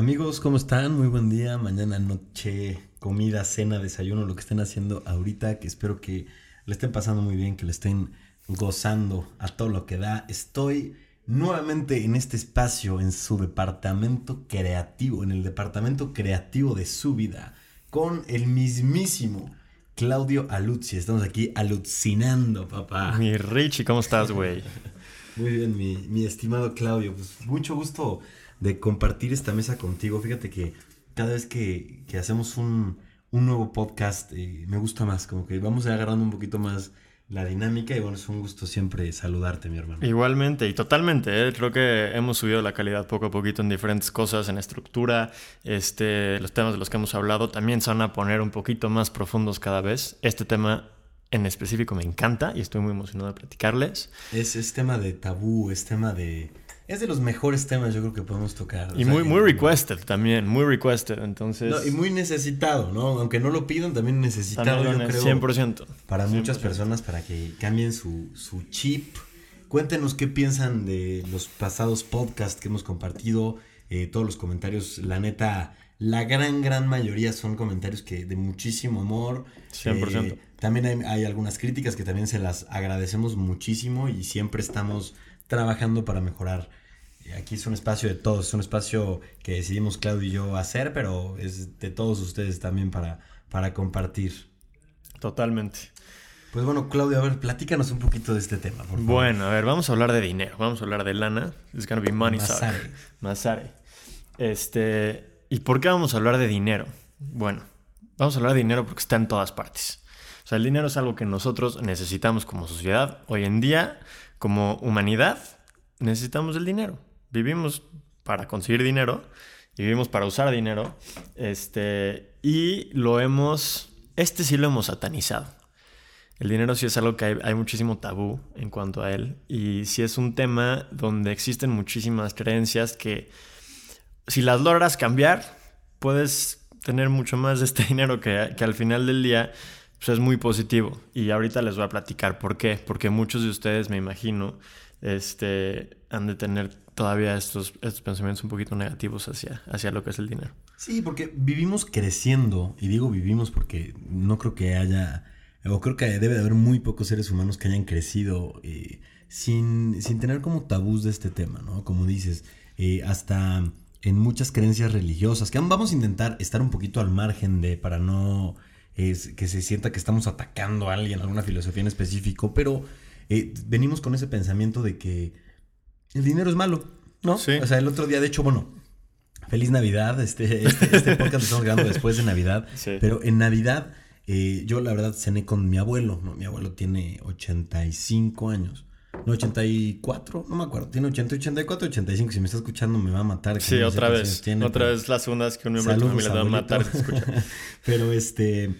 Amigos, ¿cómo están? Muy buen día, mañana, noche, comida, cena, desayuno, lo que estén haciendo ahorita, que espero que le estén pasando muy bien, que le estén gozando a todo lo que da. Estoy nuevamente en este espacio, en su departamento creativo, en el departamento creativo de su vida, con el mismísimo Claudio Aluzzi. Estamos aquí alucinando, papá. Mi Richie, ¿cómo estás, güey? Muy bien, mi, mi estimado Claudio. Pues mucho gusto de compartir esta mesa contigo. Fíjate que cada vez que, que hacemos un, un, nuevo podcast eh, me gusta más, como que vamos agarrando un poquito más la dinámica y bueno, es un gusto siempre saludarte, mi hermano. Igualmente y totalmente, ¿eh? creo que hemos subido la calidad poco a poquito en diferentes cosas, en estructura, este, los temas de los que hemos hablado también se van a poner un poquito más profundos cada vez. Este tema en específico me encanta y estoy muy emocionado de platicarles. Es, es tema de tabú, es tema de es de los mejores temas yo creo que podemos tocar. Y muy, muy requested también, muy requested, entonces... y muy necesitado, ¿no? Aunque no lo pidan, también necesitado, yo creo. 100%. Para muchas personas, para que cambien su, su chip. Cuéntenos qué piensan de los pasados podcasts que hemos compartido, eh, todos los comentarios, la neta, la gran, gran mayoría son comentarios que de muchísimo amor. 100%. Eh, también hay, hay algunas críticas que también se las agradecemos muchísimo y siempre estamos trabajando para mejorar Aquí es un espacio de todos, es un espacio que decidimos Claudio y yo hacer, pero es de todos ustedes también para, para compartir. Totalmente. Pues bueno, Claudio, a ver, platícanos un poquito de este tema, por favor. Bueno, a ver, vamos a hablar de dinero, vamos a hablar de lana. It's gonna be money Masare. Masare. Este, ¿y por qué vamos a hablar de dinero? Bueno, vamos a hablar de dinero porque está en todas partes. O sea, el dinero es algo que nosotros necesitamos como sociedad. Hoy en día, como humanidad, necesitamos el dinero vivimos para conseguir dinero y vivimos para usar dinero. Este, y lo hemos, este sí lo hemos satanizado. El dinero sí es algo que hay, muchísimo tabú en cuanto a él. Y sí es un tema donde existen muchísimas creencias que si las logras cambiar, puedes tener mucho más de este dinero que al final del día pues es muy positivo. Y ahorita les voy a platicar por qué. Porque muchos de ustedes, me imagino, este, han de tener todavía estos, estos pensamientos un poquito negativos hacia, hacia lo que es el dinero. Sí, porque vivimos creciendo, y digo vivimos porque no creo que haya, o creo que debe de haber muy pocos seres humanos que hayan crecido eh, sin, sin, tener como tabús de este tema, ¿no? Como dices, eh, hasta en muchas creencias religiosas, que vamos a intentar estar un poquito al margen de, para no es, que se sienta que estamos atacando a alguien, alguna filosofía en específico, pero eh, venimos con ese pensamiento de que el dinero es malo, ¿no? Sí. O sea, el otro día, de hecho, bueno, feliz Navidad. Este, este, este podcast lo estamos grabando después de Navidad. Sí. Pero en Navidad, eh, yo la verdad cené con mi abuelo. ¿no? Mi abuelo tiene 85 años. No, 84, no me acuerdo. Tiene 80, 84, 85. Si me está escuchando, me va a matar. Sí, otra vez. otra vez la segunda vez que un miembro de tu familia va a matar. pero este.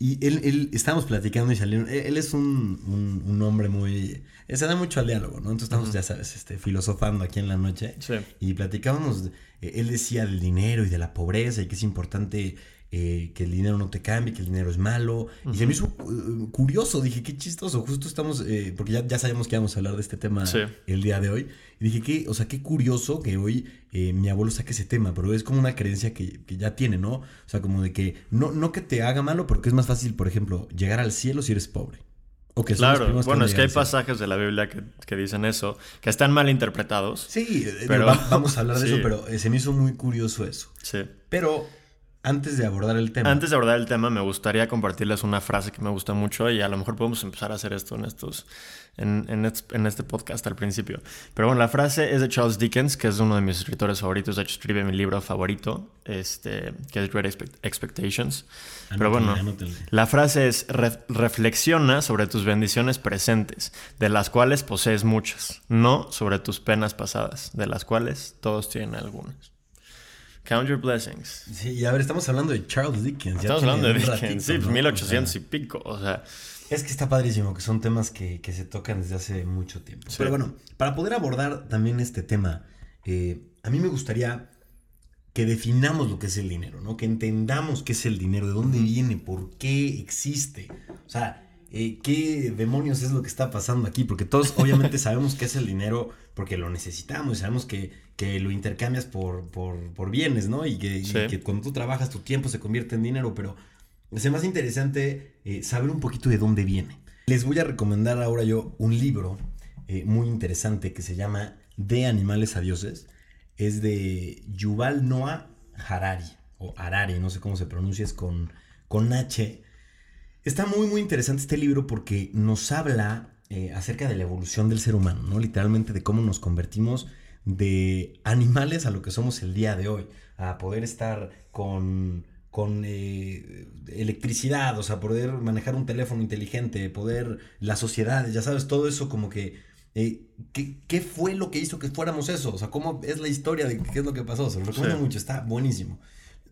Y él, él, estábamos platicando y salieron. Él, es un, un, un, hombre muy. Se da mucho al diálogo, ¿no? Entonces estamos, ya sabes, este, filosofando aquí en la noche. Sí. Y platicábamos. Él decía del dinero y de la pobreza y que es importante eh, que el dinero no te cambie, que el dinero es malo. Y se me hizo uh, curioso, dije, qué chistoso, justo estamos, eh, porque ya, ya sabíamos que íbamos a hablar de este tema el día de hoy. Y dije, qué, o sea, qué curioso que hoy eh, mi abuelo saque ese tema, pero es como una creencia que, que, ya tiene, ¿no? O sea, como de que no, no que te haga malo, porque es más fácil, por ejemplo, llegar al cielo si eres pobre. O que claro, bueno, es que hay pasajes de la Biblia que, que, dicen eso, que están mal interpretados. Sí, pero vamos a hablar de eso, pero se me hizo muy curioso eso. Sí. Pero antes de abordar el tema. Antes de abordar el tema, me gustaría compartirles una frase que me gusta mucho y a lo mejor podemos empezar a hacer esto en estos, en, en, este podcast al principio. Pero bueno, la frase es de Charles Dickens, que es uno de mis escritores favoritos. De hecho, escribe mi libro favorito, este, que es Great Expectations. Pero bueno, la frase es: reflexiona sobre tus bendiciones presentes, de las cuales posees muchas, no sobre tus penas pasadas, de las cuales todos tienen algunas. Count Your Blessings. Sí, y a ver, estamos hablando de Charles Dickens. Estamos hablando de Dickens, sí, pues 1800 y pico, o sea... Es que está padrísimo, que son temas que, que se tocan desde hace mucho tiempo. Pero bueno, para poder abordar también este tema, eh, a mí me gustaría que definamos lo que es el dinero, ¿no? Que entendamos qué es el dinero, de dónde viene, por qué existe. O sea, eh, qué demonios es lo que está pasando aquí, porque todos obviamente sabemos qué es el dinero porque lo necesitamos y sabemos que, que lo intercambias por, por, por, bienes, ¿no? Y que, que, cuando tú trabajas tu tiempo se convierte en dinero, pero es más interesante eh, saber un poquito de dónde viene. Les voy a recomendar ahora yo un libro eh, muy interesante que se llama De animales a dioses. Es de Yuval Noah Harari, o Harari, no sé cómo se pronuncia, es con, con H. Está muy, muy interesante este libro porque nos habla eh, acerca de la evolución del ser humano, ¿no? Literalmente de cómo nos convertimos de animales a lo que somos el día de hoy, a poder estar con, con eh, electricidad, o sea, poder manejar un teléfono inteligente, poder, la sociedad, ya sabes, todo eso como que eh, ¿qué, fue lo que hizo que fuéramos eso? O sea, ¿cómo es la historia de qué es lo que pasó? Se lo recomiendo mucho, está buenísimo.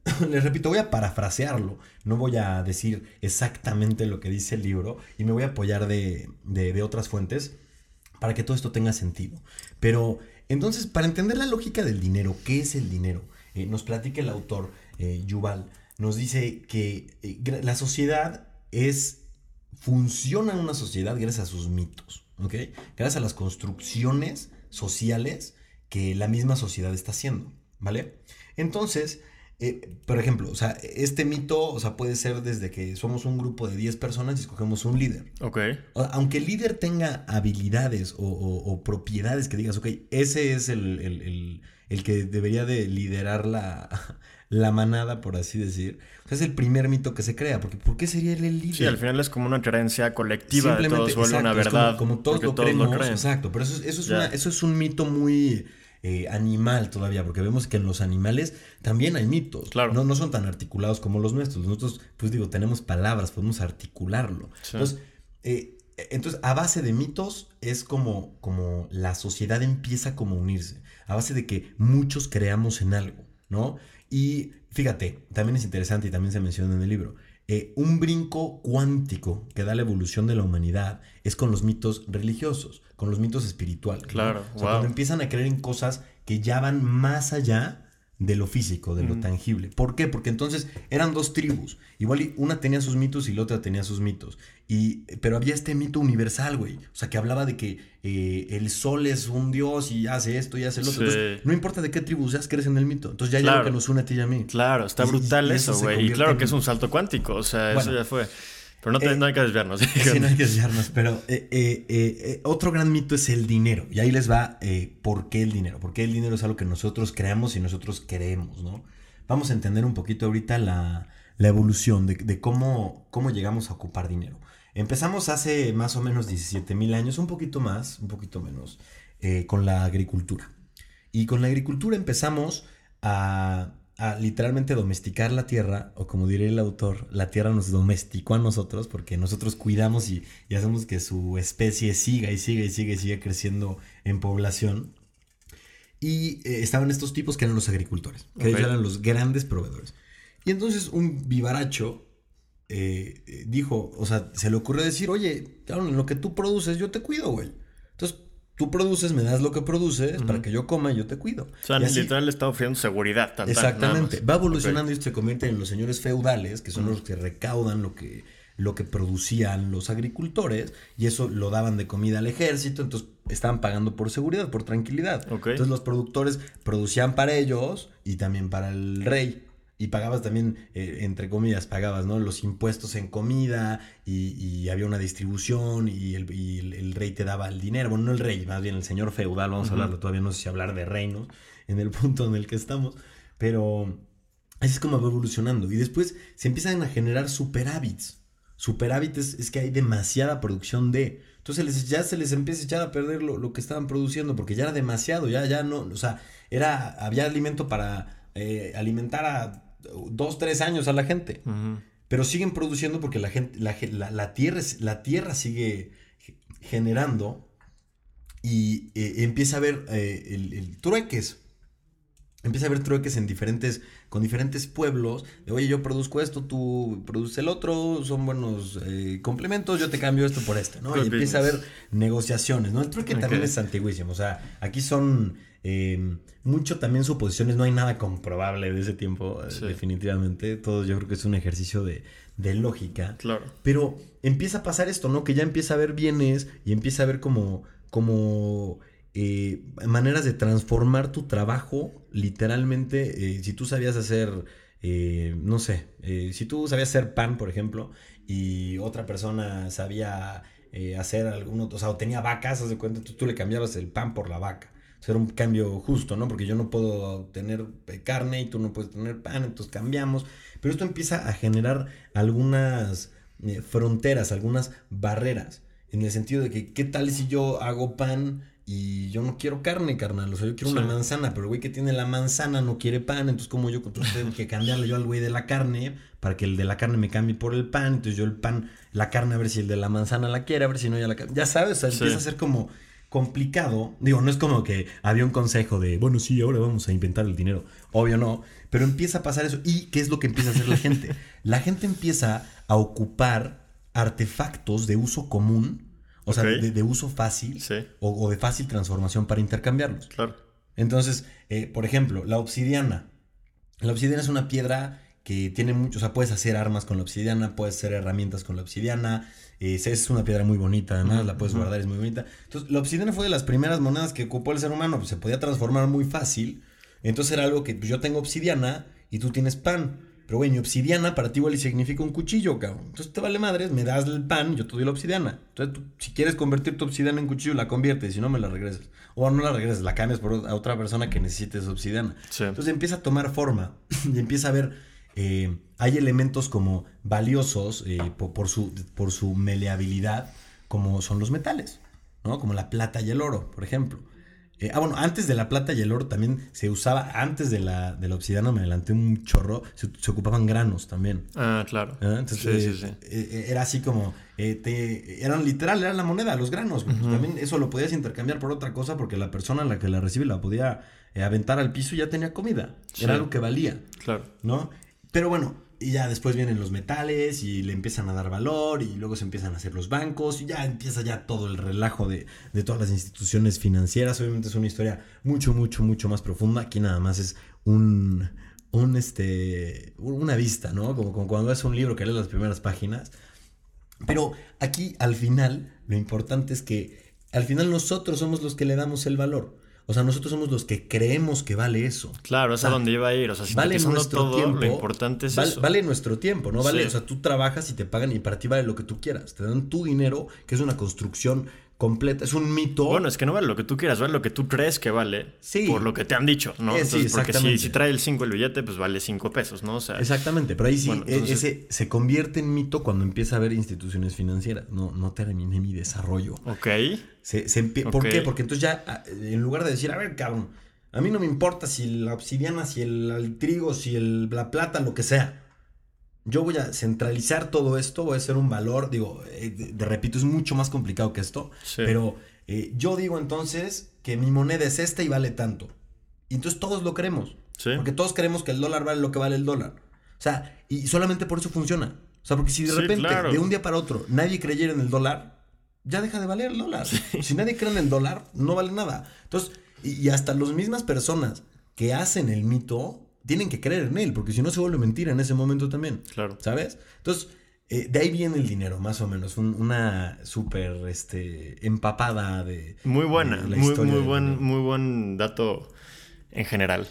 Les repito, voy a parafrasearlo, no voy a decir exactamente lo que dice el libro y me voy a apoyar de, otras fuentes para que todo esto tenga sentido. Pero entonces, para entender la lógica del dinero, ¿qué es el dinero? Eh, nos platica el autor eh, Yuval, nos dice que la sociedad es, funciona una sociedad gracias a sus mitos. ¿ok? Gracias a las construcciones sociales que la misma sociedad está haciendo, ¿vale? Entonces, eh, por ejemplo, o sea, este mito, o sea, puede ser desde que somos un grupo de 10 personas y escogemos un líder. Ok. Aunque el líder tenga habilidades o, propiedades que digas, ok, ese es el, el que debería de liderar la, la manada, por así decir. O sea, es el primer mito que se crea, porque ¿por qué sería él el líder? Sí, al final es como una creencia colectiva de todos vuelve una verdad. Como, todos, lo, creemos, exacto, pero eso, eso, es una, eso es un mito muy eh, animal todavía, porque vemos que en los animales también hay mitos. Claro. No, no son tan articulados como los nuestros. Nosotros, pues digo, tenemos palabras, podemos articularlo. Entonces, eh, entonces, a base de mitos es como, como la sociedad empieza como a unirse, a base de que muchos creamos en algo, ¿no? Y fíjate, también es interesante y también se menciona en el libro, eh, un brinco cuántico que da la evolución de la humanidad es con los mitos religiosos, con los mitos espirituales. Claro, o sea, cuando empiezan a creer en cosas que ya van más allá de lo físico, de lo tangible. ¿Por qué? Porque entonces eran dos tribus. Igual una tenía sus mitos y la otra tenía sus mitos. Y, pero había este mito universal, güey. O sea, que hablaba de que eh, el sol es un dios y hace esto y hace lo otro. no importa de qué tribu seas, crees en el mito. Entonces ya hay algo que nos une a ti y a mí. Claro, está brutal eso, güey. Y, claro que es un salto cuántico. O sea, eso ya fue. Pero no, no, hay que desviarnos. sí, no hay que desviarnos. Pero eh, eh, eh, otro gran mito es el dinero. Y ahí les va por qué el dinero. Porque el dinero es algo que nosotros creamos y nosotros queremos, ¿no? Vamos a entender un poquito ahorita la, la evolución de, de, cómo, cómo llegamos a ocupar dinero. Empezamos hace más o menos 17 mil años, un poquito más, un poquito menos, con la agricultura. Y con la agricultura empezamos a a literalmente domesticar la tierra, o como diría el autor, la tierra nos domesticó a nosotros porque nosotros cuidamos y, hacemos que su especie siga y siga y siga y siga creciendo en población. Y eh, estaban estos tipos que eran los agricultores, que ellos eran los grandes proveedores. Y entonces un vivaracho eh, eh, dijo, o sea, se le ocurrió decir, oye, claro, en lo que tú produces yo te cuido, güey. Tú produces, me das lo que produces para que yo coma y yo te cuido. O sea, literal le está ofreciendo seguridad. exactamente. Va evolucionando y se convierte en los señores feudales, que son los que recaudan lo que, lo que producían los agricultores, y eso lo daban de comida al ejército, entonces estaban pagando por seguridad, por tranquilidad. Entonces los productores producían para ellos y también para el rey y pagabas también, eh, entre comillas, pagabas, ¿no? Los impuestos en comida y, había una distribución y, el, rey te daba el dinero. Bueno, no el rey, más bien el señor feudal, vamos a hablarlo, todavía no sé si hablar de reinos en el punto en el que estamos, pero así es como va evolucionando. Y después se empiezan a generar superávits. Superávits es, que hay demasiada producción de... Entonces ya se les empieza a echar a perder lo, lo, que estaban produciendo porque ya era demasiado, ya, ya no, o sea, era, había alimento para eh, alimentar a dos, tres años a la gente. Pero siguen produciendo porque la gente, la, tierra, la tierra sigue generando y eh, empieza a haber eh, el, trueques. Empieza a haber trueques en diferentes, con diferentes pueblos. De, oye, yo produzco esto, tú produces el otro, son buenos eh, complementos, yo te cambio esto por esto, ¿no? Y empieza a haber negociaciones, ¿no? El trueque también es antiguísimo. O sea, aquí son eh, mucho también suposiciones, no hay nada comprobable de ese tiempo, eh, definitivamente. Todo yo creo que es un ejercicio de, de lógica. Claro. Pero empieza a pasar esto, ¿no? Que ya empieza a haber bienes y empieza a ver como, como eh, maneras de transformar tu trabajo, literalmente, eh, si tú sabías hacer, no sé, si tú sabías hacer pan, por ejemplo, y otra persona sabía hacer alguno, o sea, o tenía vacas, haz de cuenta, tú, tú le cambiabas el pan por la vaca. Era un cambio justo, ¿no? Porque yo no puedo tener carne y tú no puedes tener pan, entonces cambiamos. Pero esto empieza a generar algunas fronteras, algunas barreras, en el sentido de que, ¿qué tal si yo hago pan y yo no quiero carne, carnal. O sea, yo quiero una manzana, pero el güey que tiene la manzana no quiere pan. Entonces, como yo entonces tengo que cambiarle yo al güey de la carne para que el de la carne me cambie por el pan. Entonces, yo el pan, la carne, a ver si el de la manzana la quiere, a ver si no ya la Ya sabes, o sea, empieza a ser como complicado. Digo, no es como que había un consejo de, bueno, sí, ahora vamos a inventar el dinero. Obvio no. Pero empieza a pasar eso. ¿Y qué es lo que empieza a hacer la gente? La gente empieza a ocupar artefactos de uso común o sea, de, uso fácil o, de fácil transformación para intercambiarlos. Claro. Entonces, eh, por ejemplo, la obsidiana. La obsidiana es una piedra que tiene mucho, o sea, puedes hacer armas con la obsidiana, puedes hacer herramientas con la obsidiana, eh, es una piedra muy bonita, además, la puedes guardar, es muy bonita. Entonces, la obsidiana fue de las primeras monedas que ocupó el ser humano, pues se podía transformar muy fácil. Entonces era algo que pues, yo tengo obsidiana y tú tienes pan. Pero, güey, mi obsidiana para ti igual significa un cuchillo, cabrón. Entonces te vale madres, me das el pan, yo te doy la obsidiana. Entonces, tú, si quieres convertir tu obsidiana en cuchillo, la conviertes, si no, me la regresas. O no la regresas, la cambias por a otra persona que necesite esa obsidiana. Entonces empieza a tomar forma y empieza a ver. Eh, hay elementos como valiosos eh, por, su, por su meleabilidad, como son los metales, ¿no? Como la plata y el oro, por ejemplo. Eh, ah, bueno, antes de la plata y el oro también se usaba, antes de la, de la obsidiana, me adelanté un chorro, se, ocupaban granos también. Ah, claro. Entonces, sí, sí, sí. Era así como, te, eran literal, era la moneda, los granos. También eso lo podías intercambiar por otra cosa porque la persona a la que la recibe la podía aventar al piso y ya tenía comida. Era algo que valía. Claro. ¿No? Pero bueno, y ya después vienen los metales y le empiezan a dar valor y luego se empiezan a hacer los bancos y ya empieza ya todo el relajo de, todas las instituciones financieras. Obviamente es una historia mucho, mucho, mucho más profunda. Aquí nada más es un, un este, una vista, ¿no? Como, cuando ves un libro que lees las primeras páginas. Pero aquí al final lo importante es que al final nosotros somos los que le damos el valor. O sea, nosotros somos los que creemos que vale eso. Claro, es a donde iba a ir. O sea, si vale nuestro todo, tiempo, lo importante es vale, eso. Vale nuestro tiempo, ¿no? Vale, o sea, tú trabajas y te pagan y para ti vale lo que tú quieras. Te dan tu dinero, que es una construcción completa. Es un mito. Bueno, es que no vale lo que tú quieras, vale lo que tú crees que vale. Sí. Por lo que te han dicho, ¿no? Eh, Entonces, porque si, trae el 5 el billete, pues vale 5 pesos, ¿no? O sea, exactamente, pero ahí sí, e, ese se convierte en mito cuando empieza a haber instituciones financieras. No, no terminé mi desarrollo. Ok. Se, ¿Por qué? Porque entonces ya, en lugar de decir, a ver, cabrón, a mí no me importa si la obsidiana, si el, trigo, si el, la plata, lo que sea yo voy a centralizar todo esto, voy a hacer un valor, digo, eh, de, repito, es mucho más complicado que esto, pero eh, yo digo entonces que mi moneda es esta y vale tanto. Y entonces todos lo creemos. Porque todos creemos que el dólar vale lo que vale el dólar. O sea, y solamente por eso funciona. O sea, porque si de repente, de un día para otro, nadie creyera en el dólar, ya deja de valer el dólar. Si nadie cree en el dólar, no vale nada. Entonces, y hasta las mismas personas que hacen el mito tienen que creer en él, porque si no se vuelve mentira en ese momento también. Claro. ¿Sabes? Entonces, eh, de ahí viene el dinero, más o menos. una súper este, empapada de. Muy buena, muy, muy, buen, muy buen dato en general.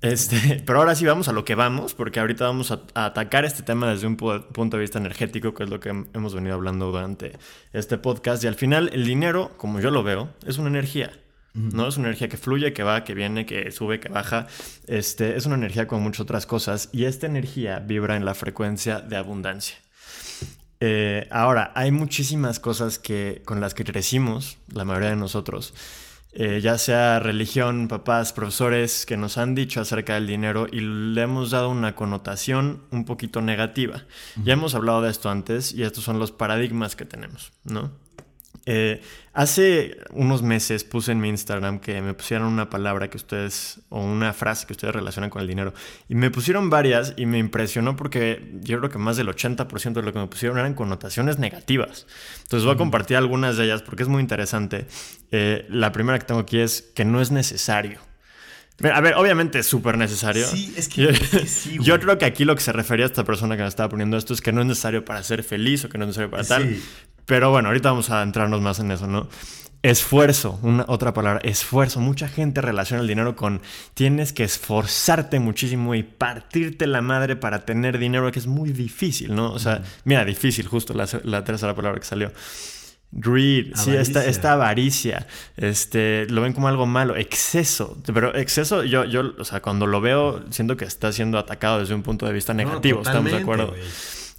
Este, pero ahora sí vamos a lo que vamos, porque ahorita vamos a, a, atacar este tema desde un punto de vista energético, que es lo que hemos venido hablando durante este podcast. Y al final, el dinero, como yo lo veo, es una energía. ¿No? Es una energía que fluye, que va, que viene, que sube, que baja. Este, es una energía con muchas otras cosas y esta energía vibra en la frecuencia de abundancia. Eh, ahora, hay muchísimas cosas que, con las que crecimos, la mayoría de nosotros, eh, ya sea religión, papás, profesores, que nos han dicho acerca del dinero y le hemos dado una connotación un poquito negativa. Ya hemos hablado de esto antes y estos son los paradigmas que tenemos, ¿no? Eh, hace unos meses puse en mi Instagram que me pusieran una palabra que ustedes, o una frase que ustedes relacionan con el dinero. Y me pusieron varias y me impresionó porque yo creo que más del 80% de lo que me pusieron eran connotaciones negativas. Entonces voy a compartir algunas de ellas porque es muy interesante. Eh, la primera que tengo aquí es que no es necesario. A ver, obviamente es súper necesario. Sí, es que, sí, Yo creo que aquí lo que se refería a esta persona que me estaba poniendo esto es que no es necesario para ser feliz o que no es necesario para tal. Pero bueno, ahorita vamos a entrarnos más en eso, ¿no? Esfuerzo, una otra palabra, esfuerzo. Mucha gente relaciona el dinero con tienes que esforzarte muchísimo y partirte la madre para tener dinero, que es muy difícil, ¿no? O sea, mira, difícil, justo la, la tercera palabra que salió. Greed, sí, esta, esta, avaricia, este, lo ven como algo malo, exceso, pero exceso, yo, yo, o sea, cuando lo veo, siento que está siendo atacado desde un punto de vista negativo, estamos de acuerdo.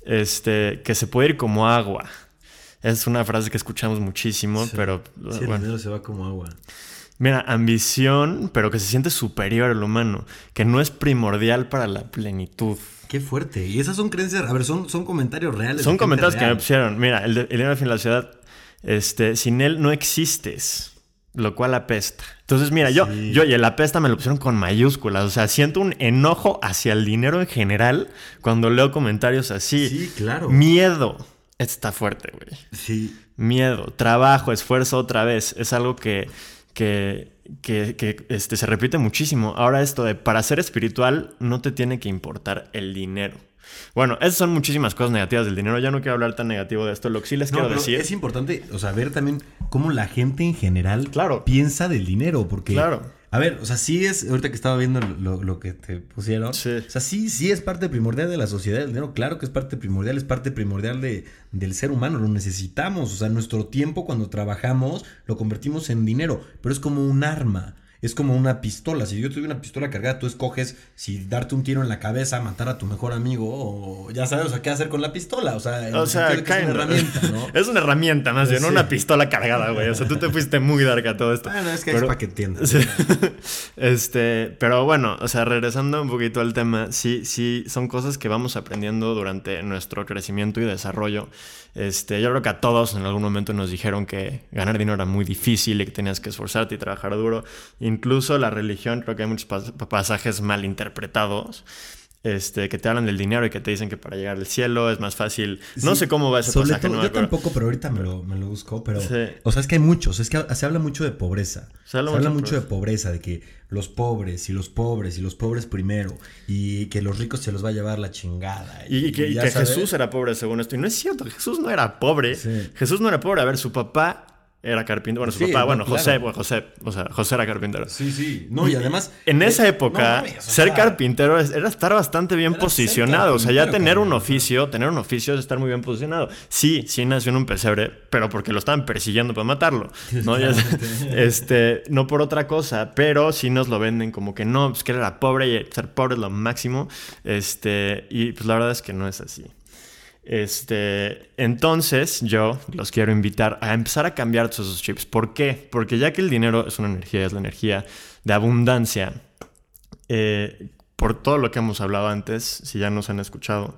Este, que se puede ir como agua. Es una frase que escuchamos muchísimo, pero sí, bueno. se va como agua. Mira, ambición, pero que se siente superior al humano, que no es primordial para la plenitud. Qué fuerte. Y esas son creencias, a ver, son, son comentarios reales. Son comentarios que me pusieron. Mira, el, de, el de la ciudad este, sin él no existes. Lo cual apesta. Entonces, mira, yo, yo y el apesta me lo pusieron con mayúsculas. O sea, siento un enojo hacia el dinero en general cuando leo comentarios así. Sí, claro. Miedo. Está fuerte, güey. Sí. Miedo, trabajo, esfuerzo otra vez. Es algo que, que, que, que este, se repite muchísimo. Ahora esto de para ser espiritual no te tiene que importar el dinero. Bueno, esas son muchísimas cosas negativas del dinero. Ya no quiero hablar tan negativo de esto. Lo que sí les quiero decir. Es importante, o sea, ver también cómo la gente en general claro. piensa del dinero. Porque. Claro. A ver, o sea, sí es, ahorita que estaba viendo lo, que te pusieron, sí. o sea, sí, sí es parte primordial de la sociedad del dinero, claro que es parte primordial, es parte primordial de, del ser humano, lo necesitamos, o sea, nuestro tiempo cuando trabajamos lo convertimos en dinero, pero es como un arma es como una pistola. Si yo tuve una pistola cargada, tú escoges si darte un tiro en la cabeza, matar a tu mejor amigo o ya sabes, o sea, qué hacer con la pistola. O sea, o sea es una herramienta, ¿no? es una herramienta más bien, no una pistola cargada, güey. O sea, tú te fuiste muy dark a todo esto. Bueno, es que es para que entiendas. este, pero bueno, o sea, regresando un poquito al tema, sí, sí, son cosas que vamos aprendiendo durante nuestro crecimiento y desarrollo. Este, yo creo que a todos en algún momento nos dijeron que ganar dinero era muy difícil y que tenías que esforzarte y trabajar duro. Incluso la religión, creo que hay muchos pasajes mal interpretados. Este, que te hablan del dinero y que te dicen que para llegar al cielo es más fácil. No sé cómo va ese pasaje. yo tampoco, pero ahorita me lo, me lo busco. Pero, o sea, es que hay muchos. Es que se habla mucho de pobreza. Se habla, mucho, de pobreza, de que los pobres y los pobres y los pobres primero y que los ricos se los va a llevar la chingada. Y, que, Jesús era pobre según esto. Y no es cierto, Jesús no era pobre. Jesús no era pobre. A ver, su papá era carpintero. Bueno, su papá, bueno, José, José, o sea, José era carpintero. Sí, sí. No, y además. En esa época, ser carpintero era estar bastante bien posicionado. O sea, ya tener un oficio, tener un oficio es estar muy bien posicionado. Sí, sí nació en un pesebre, pero porque lo estaban persiguiendo para matarlo. ¿no? este, no por otra cosa, pero sí nos lo venden como que no, pues que era pobre y ser pobre es lo máximo. Este, y pues la verdad es que no es así. Este, entonces yo los quiero invitar a empezar a cambiar todos esos chips. ¿Por qué? Porque ya que el dinero es una energía, es la energía de abundancia, eh, por todo lo que hemos hablado antes, si ya nos han escuchado,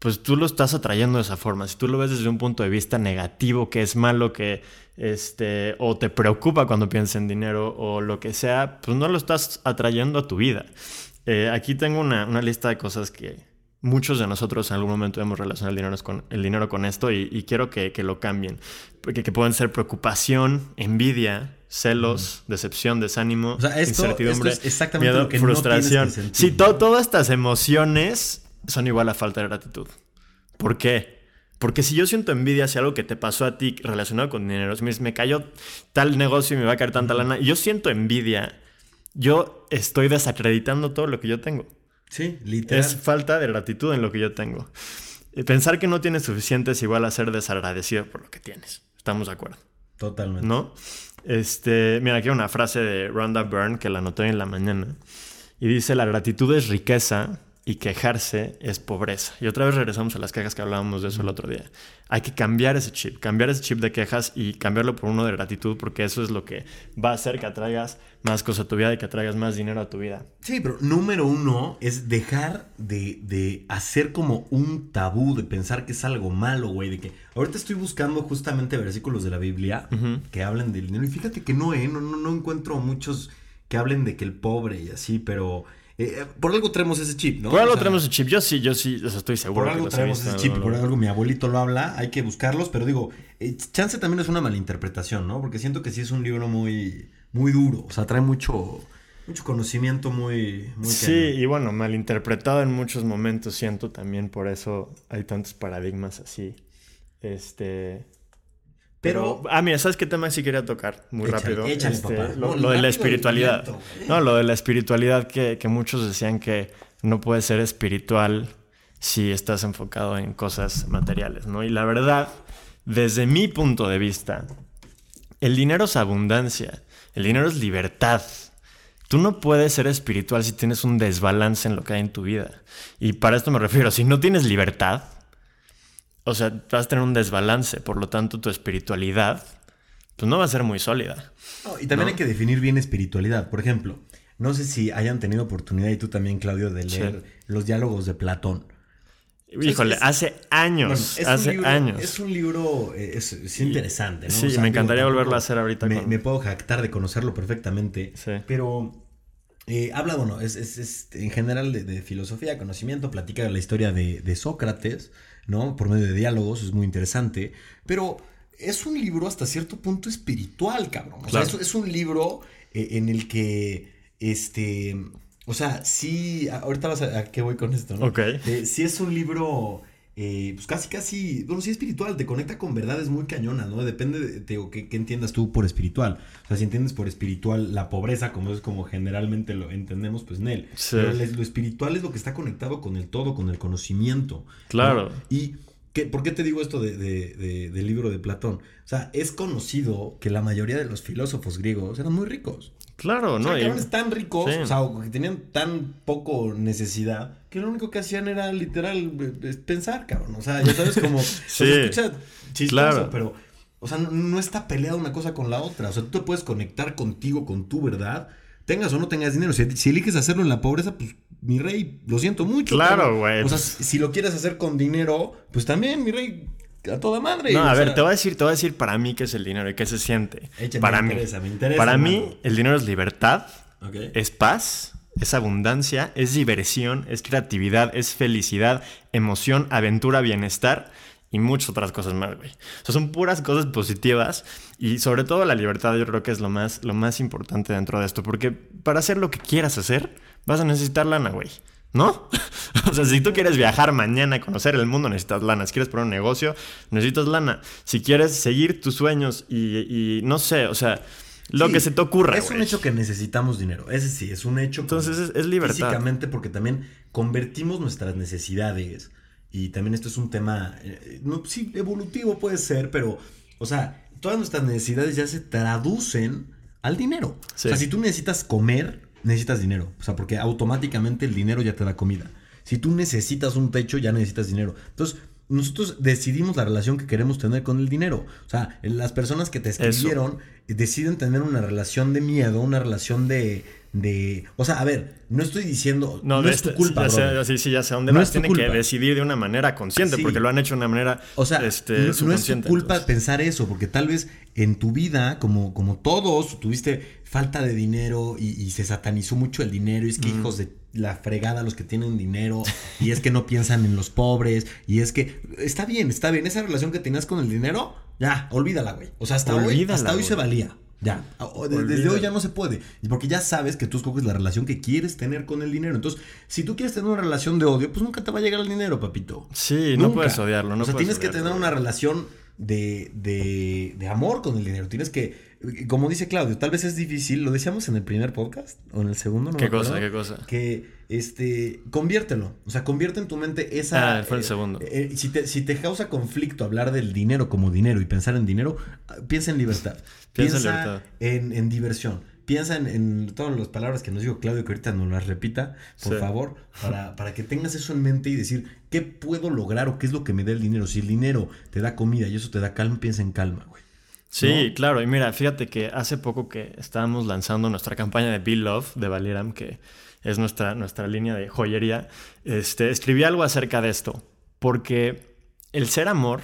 pues tú lo estás atrayendo de esa forma. Si tú lo ves desde un punto de vista negativo, que es malo, que este, o te preocupa cuando piensas en dinero o lo que sea, pues no lo estás atrayendo a tu vida. Eh, aquí tengo una, una lista de cosas que, muchos de nosotros en algún momento hemos relacionado el dinero con, el dinero con esto y, quiero que, lo cambien. Porque que pueden ser preocupación, envidia, celos, decepción, desánimo, incertidumbre, miedo, frustración. sí, todas estas emociones son igual a falta de gratitud. ¿Por qué? Porque si yo siento envidia hacia algo que te pasó a ti relacionado con dinero, si me, me cayó tal negocio y me va a caer tanta lana, y yo siento envidia, yo estoy desacreditando todo lo que yo tengo. Sí, literal. Es falta de gratitud en lo que yo tengo. Pensar que no tienes suficiente es igual a ser desagradecido por lo que tienes. ¿Estamos de acuerdo? Totalmente. ¿No? Este, mira, aquí hay una frase de Rhonda Byrne que la anoté en la mañana. Y dice, la gratitud es riqueza, y quejarse es pobreza. Y otra vez regresamos a las quejas que hablábamos de eso el otro día. Hay que cambiar ese chip, cambiar ese chip de quejas y cambiarlo por uno de gratitud porque eso es lo que va a hacer que atraigas más cosas a tu vida y que atraigas más dinero a tu vida. Sí, pero número uno es dejar de, hacer como un tabú, de pensar que es algo malo, güey, de que ahorita estoy buscando justamente versículos de la Biblia que hablan del dinero y fíjate que no, ¿eh? No, no, no encuentro muchos que hablen de que el pobre y así, pero eh, eh, por algo tenemos ese chip, ¿no? Por algo tenemos ese chip. Yo sí, yo sí, estoy seguro. Por algo tenemos ese chip, por algo mi abuelito lo habla, hay que buscarlos, pero digo, eh, chance también es una malinterpretación, ¿no? Porque siento que sí es un libro muy, muy duro, o sea, trae mucho... mucho conocimiento muy... muy sí, y bueno, malinterpretado en muchos momentos, siento también, por eso hay tantos paradigmas así. Este... Pero, ah, mira, ¿sabes qué tema sí quería tocar? Muy rápido. Échale, este, papá. Lo, No, lo de la espiritualidad. No, lo de la espiritualidad que, que muchos decían que no puedes ser espiritual si estás enfocado en cosas materiales, ¿no? Y la verdad, desde mi punto de vista, el dinero es abundancia, el dinero es libertad. Tú no puedes ser espiritual si tienes un desbalance en lo que hay en tu vida. Y para esto me refiero, si no tienes libertad, o sea, vas a tener un desbalance, por lo tanto tu espiritualidad pues no va a ser muy sólida. No, y también ¿no? hay que definir bien espiritualidad. Por ejemplo, no sé si hayan tenido oportunidad, y tú también, Claudio, de leer los diálogos de Platón. Híjole, es- hace años, Bueno, hace libro- años. Es un libro, eh, es, es interesante, ¿no? Sí, O sea, me encantaría volverlo a hacer ahorita Me, con- me puedo jactar de conocerlo perfectamente, Sí. pero eh, habla, bueno, es, es- es en general de, de filosofía, conocimiento, platica de la historia de, de Sócrates, ¿no? Por medio de diálogos, es muy interesante, pero es un libro hasta cierto punto espiritual, cabrón. O Claro. sea, es, es un libro eh, en el que, este, o sea, sí, ahorita vas a, a qué voy con esto, ¿no? Ok. Eh, sí es un libro, eh, pues casi, casi, bueno, sí espiritual, te conecta con verdades muy cañonas, ¿no? Depende de, digo, qué, qué entiendas tú por espiritual. O sea, si entiendes por espiritual la pobreza, como es como generalmente lo entendemos, pues en él. Sí. Pero lo espiritual es lo que está conectado con el todo, con el conocimiento. ¿no? Claro. Y, ¿qué, ¿por qué te digo esto de- de- de- del libro de Platón? O sea, es conocido que la mayoría de los filósofos griegos eran muy ricos. Claro, O ¿no? sea, Y- cabrones tan ricos, Sí. o sea, que tenían tan poco necesidad, que lo único que hacían era literal eh, pensar, cabrón. O sea, ya sabes, como. Sí. o sea, escucha chistoso, Claro. pero. O sea, no, no está peleada una cosa con la otra. O sea, tú te puedes conectar contigo, con tu verdad, tengas o no tengas dinero. Si, si eliges hacerlo en la pobreza, pues, mi rey, lo siento mucho. Claro, güey, O sea, pues- si lo quieres hacer con dinero, pues también, mi rey, a toda madre. No, a ver, sea, te voy a decir, te voy a decir para mí qué es el dinero y qué se siente. Para me mí. interesa, me interesa, para mí, el dinero es libertad, es paz, es abundancia, es diversión, es creatividad, es felicidad, emoción, aventura, bienestar y muchas otras cosas más, güey. O sea, son puras cosas positivas y sobre todo la libertad yo creo que es lo más, lo más importante dentro de esto, porque para hacer lo que quieras hacer vas a necesitar lana, güey. ¿No? o sea, si tú quieres viajar mañana, conocer el mundo, necesitas lana. Si quieres poner un negocio, necesitas lana. Si quieres seguir tus sueños y, y no sé, o sea, lo Sí, que se te ocurra. Es un hecho que necesitamos dinero. Ese sí, es un hecho. Entonces, es- es libertad. Físicamente, porque también convertimos nuestras necesidades. Y también esto es un tema. eh, no, sí, evolutivo puede ser, pero. O sea, todas nuestras necesidades ya se traducen al dinero. Sí. O sea, si tú necesitas comer, necesitas dinero. O sea, porque automáticamente el dinero ya te da comida. Si tú necesitas un techo, ya necesitas dinero. Entonces. Nosotros decidimos la relación que queremos tener con el dinero. O sea, las personas que te escribieron deciden tener una relación de miedo, una relación de, de... O sea, a ver, no estoy diciendo... No, de es tu este- culpa, sé, sí, sí, ya sé dónde No vas. Tienen que decidir de una manera consciente, Sí. porque lo han hecho de una manera O sea, este, no, no es tu culpa entonces. pensar eso, porque tal vez en tu vida, como, como todos, tuviste falta de dinero y, y se satanizó mucho el dinero, y es que hijos de la fregada los que tienen dinero, y es que no piensan en los pobres, y es que está bien, está bien, esa relación que tenías con el dinero, ya, olvídala, güey. O sea, hasta hoy, Olvídala, hasta hoy güey. se valía. Ya, desde hoy ya no se puede, porque ya sabes que tú escoges la relación que quieres tener con el dinero. Entonces, si tú quieres tener una relación de odio, pues nunca te va a llegar el dinero, papito. Sí, no puedes odiarlo. No o sea, puedes tienes que tener una relación de, de, de amor con el dinero. Tienes que, como dice Claudio, tal vez es difícil, lo decíamos en el primer podcast o en el segundo, no ¿Qué me cosa? ¿Qué cosa? Que, este, conviértelo. O sea, convierte en tu mente esa... Ah, fue el eh, segundo. eh, si, te, si te causa conflicto hablar del dinero como dinero y pensar en dinero, piensa en libertad. Piensa en libertad. en, en diversión. Piensa en, en todas las palabras que nos dijo Claudio, que ahorita nos las repita, por Sí. favor, para, para que tengas eso en mente y decir, ¿qué puedo lograr o qué es lo que me da el dinero? Si el dinero te da comida y eso te da calma, piensa en calma, güey. Sí, ¿no? claro. Y mira, fíjate que hace poco que estábamos lanzando nuestra campaña de Be Love de Valiram, que es nuestra, nuestra línea de joyería, este, escribí algo acerca de esto. Porque el ser amor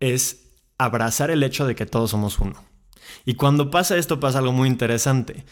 es abrazar el hecho de que todos somos uno. Y cuando pasa esto pasa algo muy interesante.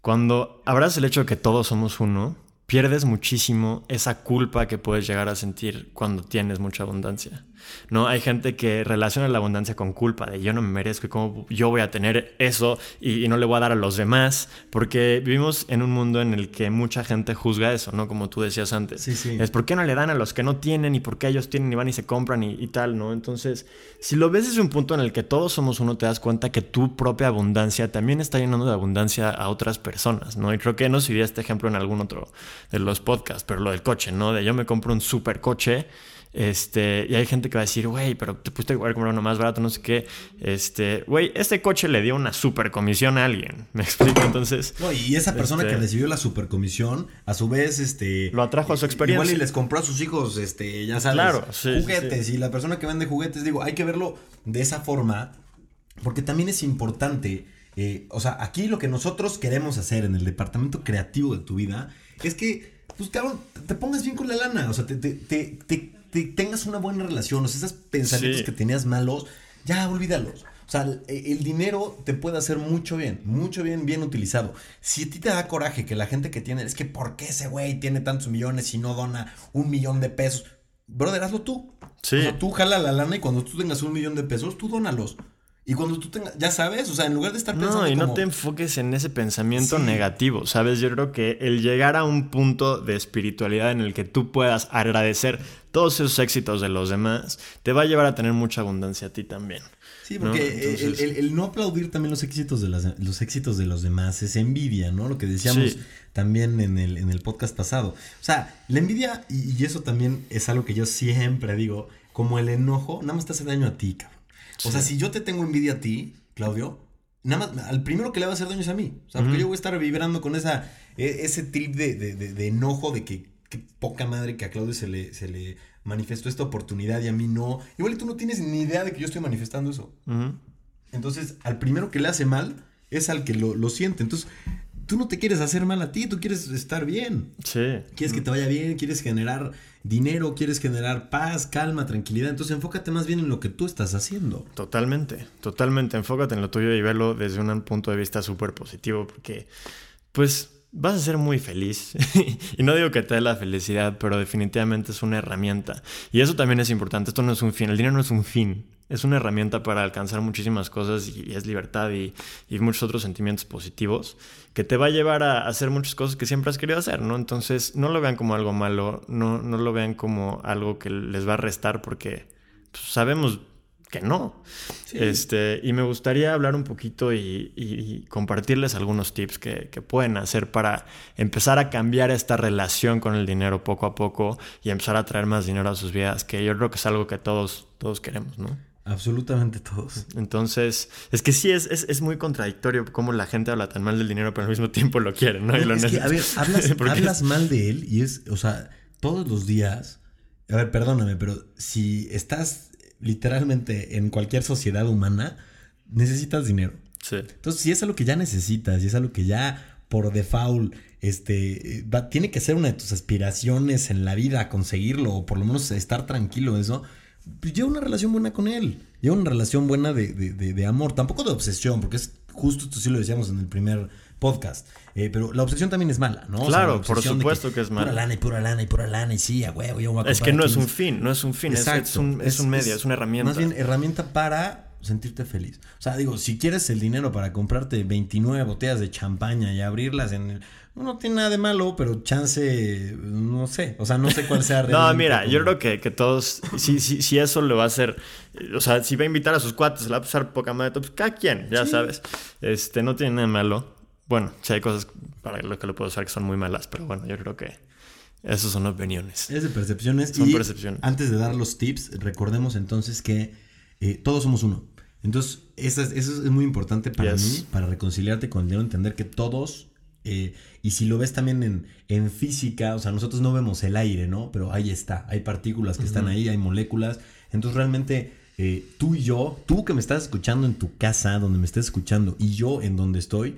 Cuando abrazas el hecho de que todos somos uno, pierdes muchísimo esa culpa que puedes llegar a sentir cuando tienes mucha abundancia. ¿No? Hay gente que relaciona la abundancia con culpa, de yo no me merezco y cómo yo voy a tener eso y, no le voy a dar a los demás, porque vivimos en un mundo en el que mucha gente juzga eso, ¿no? Como tú decías antes. Sí, sí. Es por qué no le dan a los que no tienen y por qué ellos tienen y van y se compran y, y tal, ¿no? Entonces, si lo ves desde un punto en el que todos somos uno, te das cuenta que tu propia abundancia también está llenando de abundancia a otras personas, ¿no? Y creo que nos iría este ejemplo en algún otro de los podcasts, pero lo del coche, ¿no? De yo me compro un super coche este, y hay gente que va a decir, güey, pero te pusiste a comprar uno más barato, no sé qué. Este, güey, este coche le dio una super comisión a alguien. ¿Me explico? Entonces. No, y esa persona que este recibió la super comisión, a su vez, este. Lo atrajo a su experiencia. Igual y les compró a sus hijos, este, ya sabes. Claro, juguetes. Y la persona que vende juguetes, digo, hay que verlo de esa forma, porque también es importante. Eh, o sea, aquí lo que nosotros queremos hacer en el departamento creativo de tu vida es que, pues, cabrón, te pongas bien con la lana. O sea, te, te, te tengas una buena relación, o sea, esos pensamientos que tenías malos, ya olvídalos. O sea, el, dinero te puede hacer mucho bien, mucho bien, bien utilizado. Si a ti te da coraje que la gente que tiene, es que ¿por qué ese güey tiene tantos millones y no dona un millón de pesos? Brother, hazlo tú. Sí. O sea, tú jala la lana y cuando tú tengas un millón de pesos, tú dónalos. Y cuando tú tengas, ya sabes, o sea, en lugar de estar pensando. No, y no te enfoques en ese pensamiento negativo, ¿sabes? Yo creo que el llegar a un punto de espiritualidad en el que tú puedas agradecer todos esos éxitos de los demás, te va a llevar a tener mucha abundancia a ti también. Sí, porque El, no aplaudir también los éxitos, de los éxitos de los demás es envidia, ¿no? Lo que decíamos también en el, en el podcast pasado. O sea, la envidia, y, y eso también es algo que yo siempre digo, como el enojo, nada más te hace daño a ti, cabrón. O sea, si yo te tengo envidia a ti, Claudio, nada más, al primero que le va a hacer daño es a mí. O sea, porque yo voy a estar vibrando con esa, e, ese trip de, de, enojo de que, poca madre que a Claudio se le, se le manifestó esta oportunidad y a mí no. Igual tú no tienes ni idea de que yo estoy manifestando eso. Entonces, al primero que le hace mal es al que lo, lo siente. Entonces, tú no te quieres hacer mal a ti, tú quieres estar bien. Sí. Quieres que te vaya bien, quieres generar dinero, quieres generar paz, calma, tranquilidad. Entonces enfócate más bien en lo que tú estás haciendo. Totalmente, totalmente. Enfócate en lo tuyo y verlo desde un punto de vista súper positivo porque, pues, vas a ser muy feliz. y no digo que te dé la felicidad, pero definitivamente es una herramienta. Y eso también es importante. Esto no es un fin. El dinero no es un fin es una herramienta para alcanzar muchísimas cosas y, es libertad y, muchos otros sentimientos positivos que te va a llevar a hacer muchas cosas que siempre has querido hacer, ¿no? Entonces no lo vean como algo malo, no, no lo vean como algo que les va a restar porque pues, sabemos que no. Este, y me gustaría hablar un poquito y, compartirles algunos tips que, que, pueden hacer para empezar a cambiar esta relación con el dinero poco a poco y empezar a traer más dinero a sus vidas, que yo creo que es algo que todos, todos queremos, ¿no? Absolutamente todos. Entonces, es que sí, es, es, muy contradictorio cómo la gente habla tan mal del dinero, pero al mismo tiempo lo quiere, ¿no? Y lo es que, a ver, hablas, mal de él y es, o sea, todos los días, a ver, perdóname, pero si estás literalmente en cualquier sociedad humana, necesitas dinero. Sí. Entonces, si es algo que ya necesitas y es algo que ya por default este, va, tiene que ser una de tus aspiraciones en la vida, conseguirlo, o por lo menos estar tranquilo eso, pues lleva una relación buena con él. Lleva una relación buena de, de, de, amor, tampoco de obsesión, porque es justo esto sí lo decíamos en el primer podcast. Eh, pero la obsesión también es mala, ¿no? Claro, por supuesto que, es mala. Pura lana y pura lana y pura lana y sí, a huevo, yo voy a Es que no es un fin, no es un fin, es, un, es, un, medio, es, una herramienta. Más bien, herramienta para sentirte feliz. O sea, digo, si quieres el dinero para comprarte 29 botellas de champaña y abrirlas en el no tiene nada de malo, pero chance, no sé, o sea, no sé cuál sea realmente. no, mira, yo creo que, que todos, si, si, si, eso le va a hacer, o sea, si va a invitar a sus cuates, le va a pasar poca madre, pues cada quien, ya sabes, este, no tiene nada de malo. Bueno, si hay cosas para lo que le puedo usar que son muy malas, pero bueno, yo creo que esas son opiniones. Es de percepciones. Son percepciones. Antes de dar los tips, recordemos entonces que eh, todos somos uno. Entonces, eso es, eso es muy importante para mí, para reconciliarte con el dinero, entender que todos eh, y si lo ves también en, en, física, o sea, nosotros no vemos el aire, ¿no? Pero ahí está, hay partículas que están ahí, hay moléculas. Entonces realmente eh, tú y yo, tú que me estás escuchando en tu casa, donde me estés escuchando, y yo en donde estoy,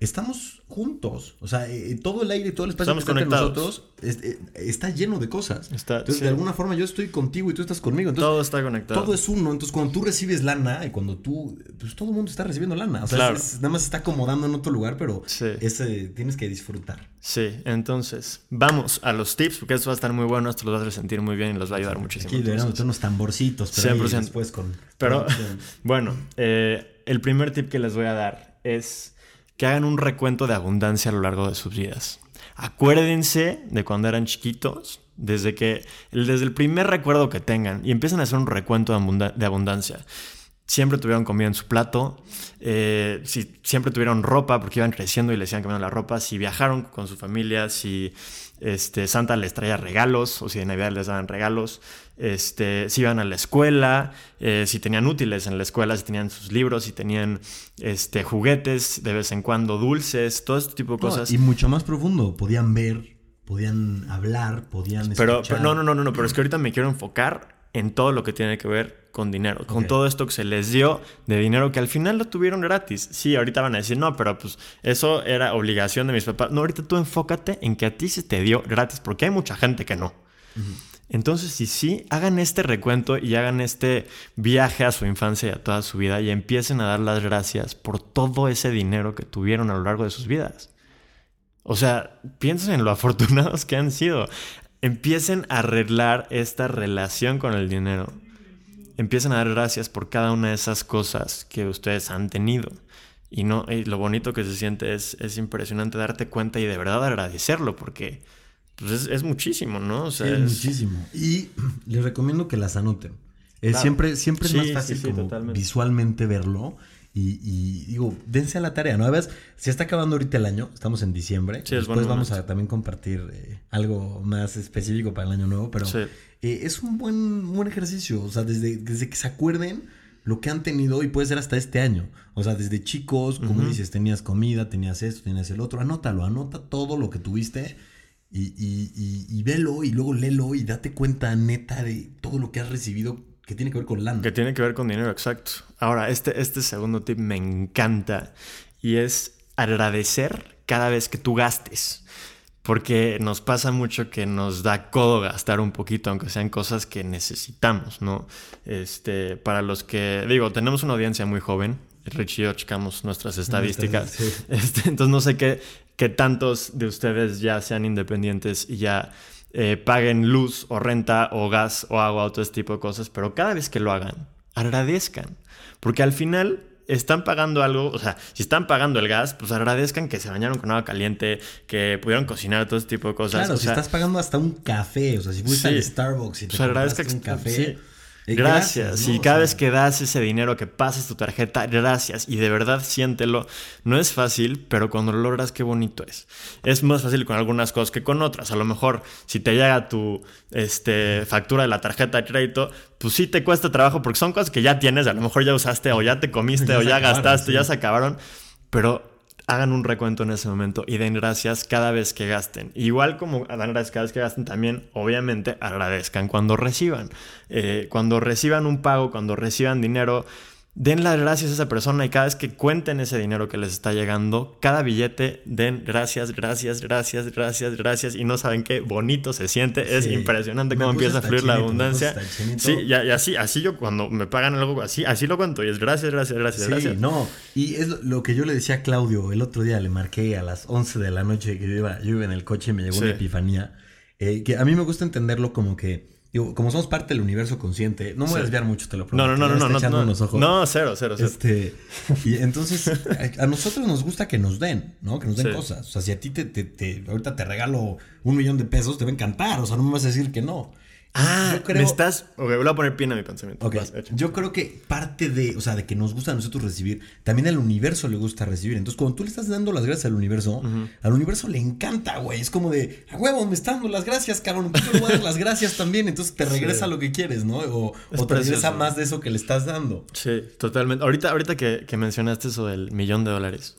estamos juntos. O sea, eh, todo el aire y todo el espacio Estamos que está entre nosotros es- eh, está lleno de cosas. Está- entonces, sí. de alguna forma, yo estoy contigo y tú estás conmigo. Entonces, Todo está conectado. todo es uno. Entonces, cuando tú recibes lana y cuando tú. Pues todo el mundo está recibiendo lana. O sea, Claro. es- es- nada más se está acomodando en otro lugar, pero Sí. ese tienes que disfrutar. Sí, entonces, vamos a los tips, porque esto va a estar muy bueno, esto los va a sentir muy bien y los va a ayudar muchísimo. Aquí deberíamos tener unos tamborcitos, pero ahí 100%. después con. Pero, con- bueno, eh, el primer tip que les voy a dar es que hagan un recuento de abundancia a lo largo de sus vidas. Acuérdense de cuando eran chiquitos, desde que desde el primer recuerdo que tengan y empiezan a hacer un recuento de, abunda- de abundancia. Siempre tuvieron comida en su plato, eh, si siempre tuvieron ropa porque iban creciendo y les iban cambiando la ropa, si viajaron con su familia, si este, Santa les traía regalos o si de Navidad les daban regalos, este, si iban a la escuela, eh, si tenían útiles en la escuela, si tenían sus libros, si tenían este, juguetes de vez en cuando, dulces, todo este tipo de No, cosas. y mucho más profundo. Podían ver, podían hablar, podían Pero, escuchar. pero no, no, no, no, no, pero es que ahorita me quiero enfocar en todo lo que tiene que ver con dinero, con todo esto que se les dio de dinero que al final lo tuvieron gratis. Sí, ahorita van a decir, no, pero pues eso era obligación de mis papás. No, ahorita tú enfócate en que a ti se te dio gratis, porque hay mucha gente que no. Entonces, si sí, hagan este recuento y hagan este viaje a su infancia y a toda su vida y empiecen a dar las gracias por todo ese dinero que tuvieron a lo largo de sus vidas. O sea, piensen en lo afortunados que han sido. Empiecen a arreglar esta relación con el dinero. Empiecen a dar gracias por cada una de esas cosas que ustedes han tenido. Y no, y lo bonito que se siente es, es impresionante darte cuenta y de verdad agradecerlo, porque pues es, es muchísimo, ¿no? O sea, Sí, es- muchísimo. Y les recomiendo que las anoten. Eh, Claro. Siempre, siempre Sí, es más fácil sí, como visualmente verlo. Y, y digo, dense a la tarea, ¿no? Además, se está acabando ahorita el año, estamos en diciembre. Sí, es Después vamos a también compartir eh, algo más específico para el año nuevo, pero Sí. eh, es un buen, buen ejercicio. O sea, desde, desde que se acuerden lo que han tenido y puede ser hasta este año. O sea, desde chicos, como dices, tenías comida, tenías esto, tenías el otro. Anótalo, anota todo lo que tuviste y, y, y, y velo y luego léelo y date cuenta neta de todo lo que has recibido que tiene que ver con lana. Que tiene que ver con dinero, exacto. Ahora, este, este segundo tip me encanta y es agradecer cada vez que tú gastes. Porque nos pasa mucho que nos da codo gastar un poquito, aunque sean cosas que necesitamos, ¿no? Este, para los que, digo, tenemos una audiencia muy joven. Richie y yo checamos nuestras estadísticas. Sí. Este, entonces no sé qué, qué tantos de ustedes ya sean independientes y ya eh, paguen luz o renta o gas o agua o todo este tipo de cosas, pero cada vez que lo hagan, agradezcan. Porque al final están pagando algo, o sea, si están pagando el gas, pues agradezcan que se bañaron con agua caliente, que pudieron cocinar todo este tipo de cosas. Claro, o si sea, estás pagando hasta un café, o sea, si fuiste Sí. al Starbucks y te pues un café. sí. Eh, Gracias. ¿no? Y cada sea, vez que das ese dinero, que pases tu tarjeta, gracias. Y de verdad siéntelo. No es fácil, pero cuando lo logras, qué bonito es. Es más fácil con algunas cosas que con otras. A lo mejor, si te llega tu este, factura de la tarjeta de crédito, pues sí te cuesta trabajo porque son cosas que ya tienes. A lo mejor ya usaste, o ya te comiste, Ya o ya acabaron, gastaste, sí. ya se acabaron. Pero hagan un recuento en ese momento y den gracias cada vez que gasten. Igual como dan gracias cada vez que gasten, también obviamente agradezcan cuando reciban. Eh, cuando reciban un pago, cuando reciban dinero, den las gracias a esa persona y cada vez que cuenten ese dinero que les está llegando, cada billete den gracias, gracias, gracias, gracias, gracias y no saben qué bonito se siente. Es impresionante Me cómo empieza a fluir la chinito, abundancia. Sí, y, así, así yo cuando me pagan algo así, así lo cuento y es gracias, gracias, gracias, Sí, gracias. no. Y es lo, lo que yo le decía a Claudio el otro día, le marqué a las 11 de la noche que yo iba, yo iba en el coche y me llegó Sí. una epifanía. eh, que a mí me gusta entenderlo como que, digo, como somos parte del universo consciente, no me voy a desviar mucho, te lo No, prometo. no, no, no, no, no, no, unos ojos. no, cero, cero, cero. Este, y entonces a, a nosotros nos gusta que nos den, ¿no? Que nos den Sí. cosas. O sea, si a ti te, te- te- ahorita te regalo un millón de pesos, te va a encantar. O sea, no me vas a decir que no. Ah, creo- me estás. Ok, voy a poner pin a mi pensamiento. Ok, Vas, hecho. yo creo que parte de, o sea, de que nos gusta a nosotros recibir, también al universo le gusta recibir. Entonces, cuando tú le estás dando las gracias al universo, al universo le encanta, güey. Es como de, a huevo, me está dando las gracias, cabrón. Pues yo le voy a dar las gracias también. Entonces te regresa Sí. lo que quieres, ¿no? O, te regresa más de eso que le estás dando. Sí, totalmente. Ahorita, ahorita que, que mencionaste eso del millón de dólares.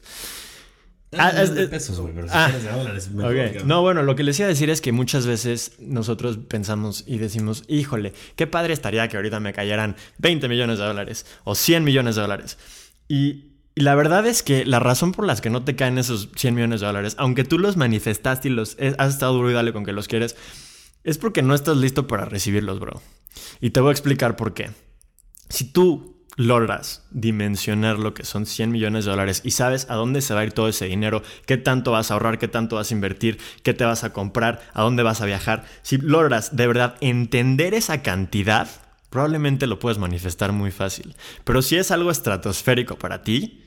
Ah, Ah, es es- de es- pesos, güey, pero si Ah. quieres de dólares, mejor, Ok. cabrón. No, bueno, lo que les iba a decir es que muchas veces nosotros pensamos y decimos, híjole, qué padre estaría que ahorita me cayeran 20 millones de dólares o 100 millones de dólares. Y, Y la verdad es que la razón por las que no te caen esos 100 millones de dólares, aunque tú los manifestaste y los has estado duro y dale con que los quieres, es porque no estás listo para recibirlos, bro. Y te voy a explicar por qué. Si tú logras dimensionar lo que son 100 millones de dólares y sabes a dónde se va a ir todo ese dinero, qué tanto vas a ahorrar, qué tanto vas a invertir, qué te vas a comprar, a dónde vas a viajar, si logras de verdad entender esa cantidad, probablemente lo puedes manifestar muy fácil. Pero si es algo estratosférico para ti,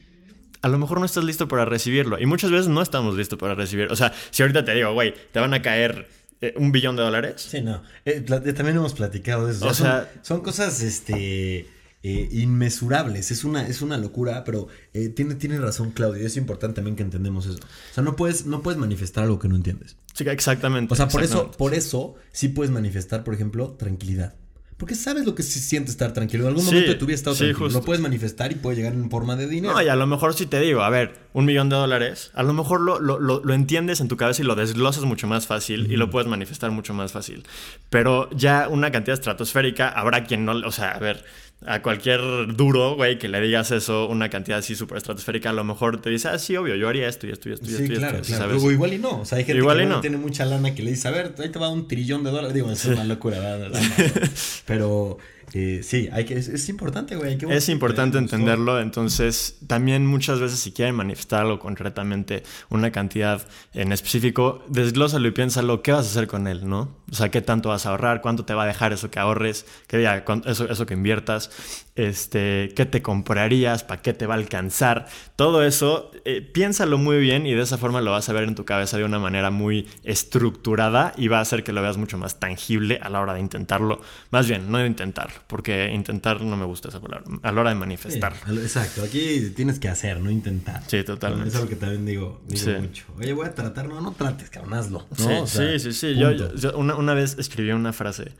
a lo mejor no estás listo para recibirlo. Y muchas veces no estamos listos para recibir. O sea, si ahorita te digo, güey, te van a caer eh, un billón de dólares. Sí, no. Eh, también hemos platicado de eso. O sea, son cosas, este eh, inmesurables. Es una, es una locura, pero eh, tiene, tiene razón Claudio. Es importante también que entendemos eso. O sea, no puedes, no puedes manifestar algo que no entiendes. Sí, exactamente. O sea, por eso, por eso sí puedes manifestar, por ejemplo, tranquilidad. Porque sabes lo que se siente estar tranquilo. En algún momento de tu vida estado tranquilo. Lo puedes manifestar y puede llegar en forma de dinero. No, y a lo mejor si te digo, a ver, un millón de dólares, a lo mejor lo, lo, lo, entiendes en tu cabeza y lo desglosas mucho más fácil y lo puedes manifestar mucho más fácil. Pero ya una cantidad estratosférica, habrá quien no, o sea, a ver, a cualquier duro, güey, que le digas eso, una cantidad así súper estratosférica, a lo mejor te dice, ah, sí, obvio, yo haría esto y esto y esto y sí, esto. Claro, claro. O igual y no. O sea, hay gente igual que no. tiene mucha lana que le dice, a ver, ahí te va un trillón de dólares. Digo, eso es una locura, ¿verdad? Pero eh, sí, hay que, es, importante, güey. Es importante entenderlo. Entonces, también muchas veces, si quieren manifestar algo concretamente, una cantidad en específico, desglósalo y piénsalo, ¿qué vas a hacer con él, no? O sea, ¿qué tanto vas a ahorrar? ¿Cuánto te va a dejar eso que ahorres? ¿Qué, eso, eso que inviertas? Este, ¿Qué te comprarías? ¿Para qué te va a alcanzar? Todo eso, eh, piénsalo muy bien y de esa forma lo vas a ver en tu cabeza de una manera muy estructurada y va a hacer que lo veas mucho más tangible a la hora de intentarlo. Más bien, no de intentarlo porque intentar no me gusta esa palabra, a la hora de manifestar. exacto, aquí tienes que hacer, no intentar. Sí, totalmente. Es algo que también digo, mucho. Oye, voy a tratar, no, no trates, cabrón, hazlo. Sí, sí, sí, Yo, una, una, vez escribí una frase,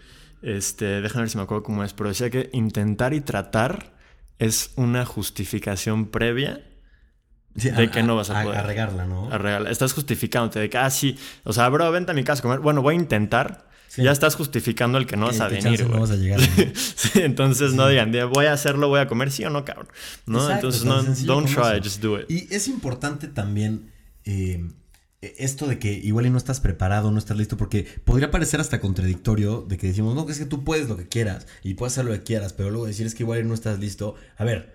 este, déjame ver si me acuerdo cómo es, pero decía que intentar y tratar es una justificación previa de que no vas a, poder. A regarla, ¿no? A regarla. Estás justificándote de que, ah, sí, o sea, bro, vente a mi casa a comer. Bueno, voy a intentar ya estás justificando el que no vas a venir, No vas a llegar. entonces no digan, voy a hacerlo, voy a comer, sí o no, cabrón. ¿No? entonces no, don't try, just do it. Y es importante también eh, esto de que igual y no estás preparado, no estás listo, porque podría parecer hasta contradictorio de que decimos, no, que es que tú puedes lo que quieras y puedes hacer lo que quieras, pero luego decir es que igual y no estás listo. A ver,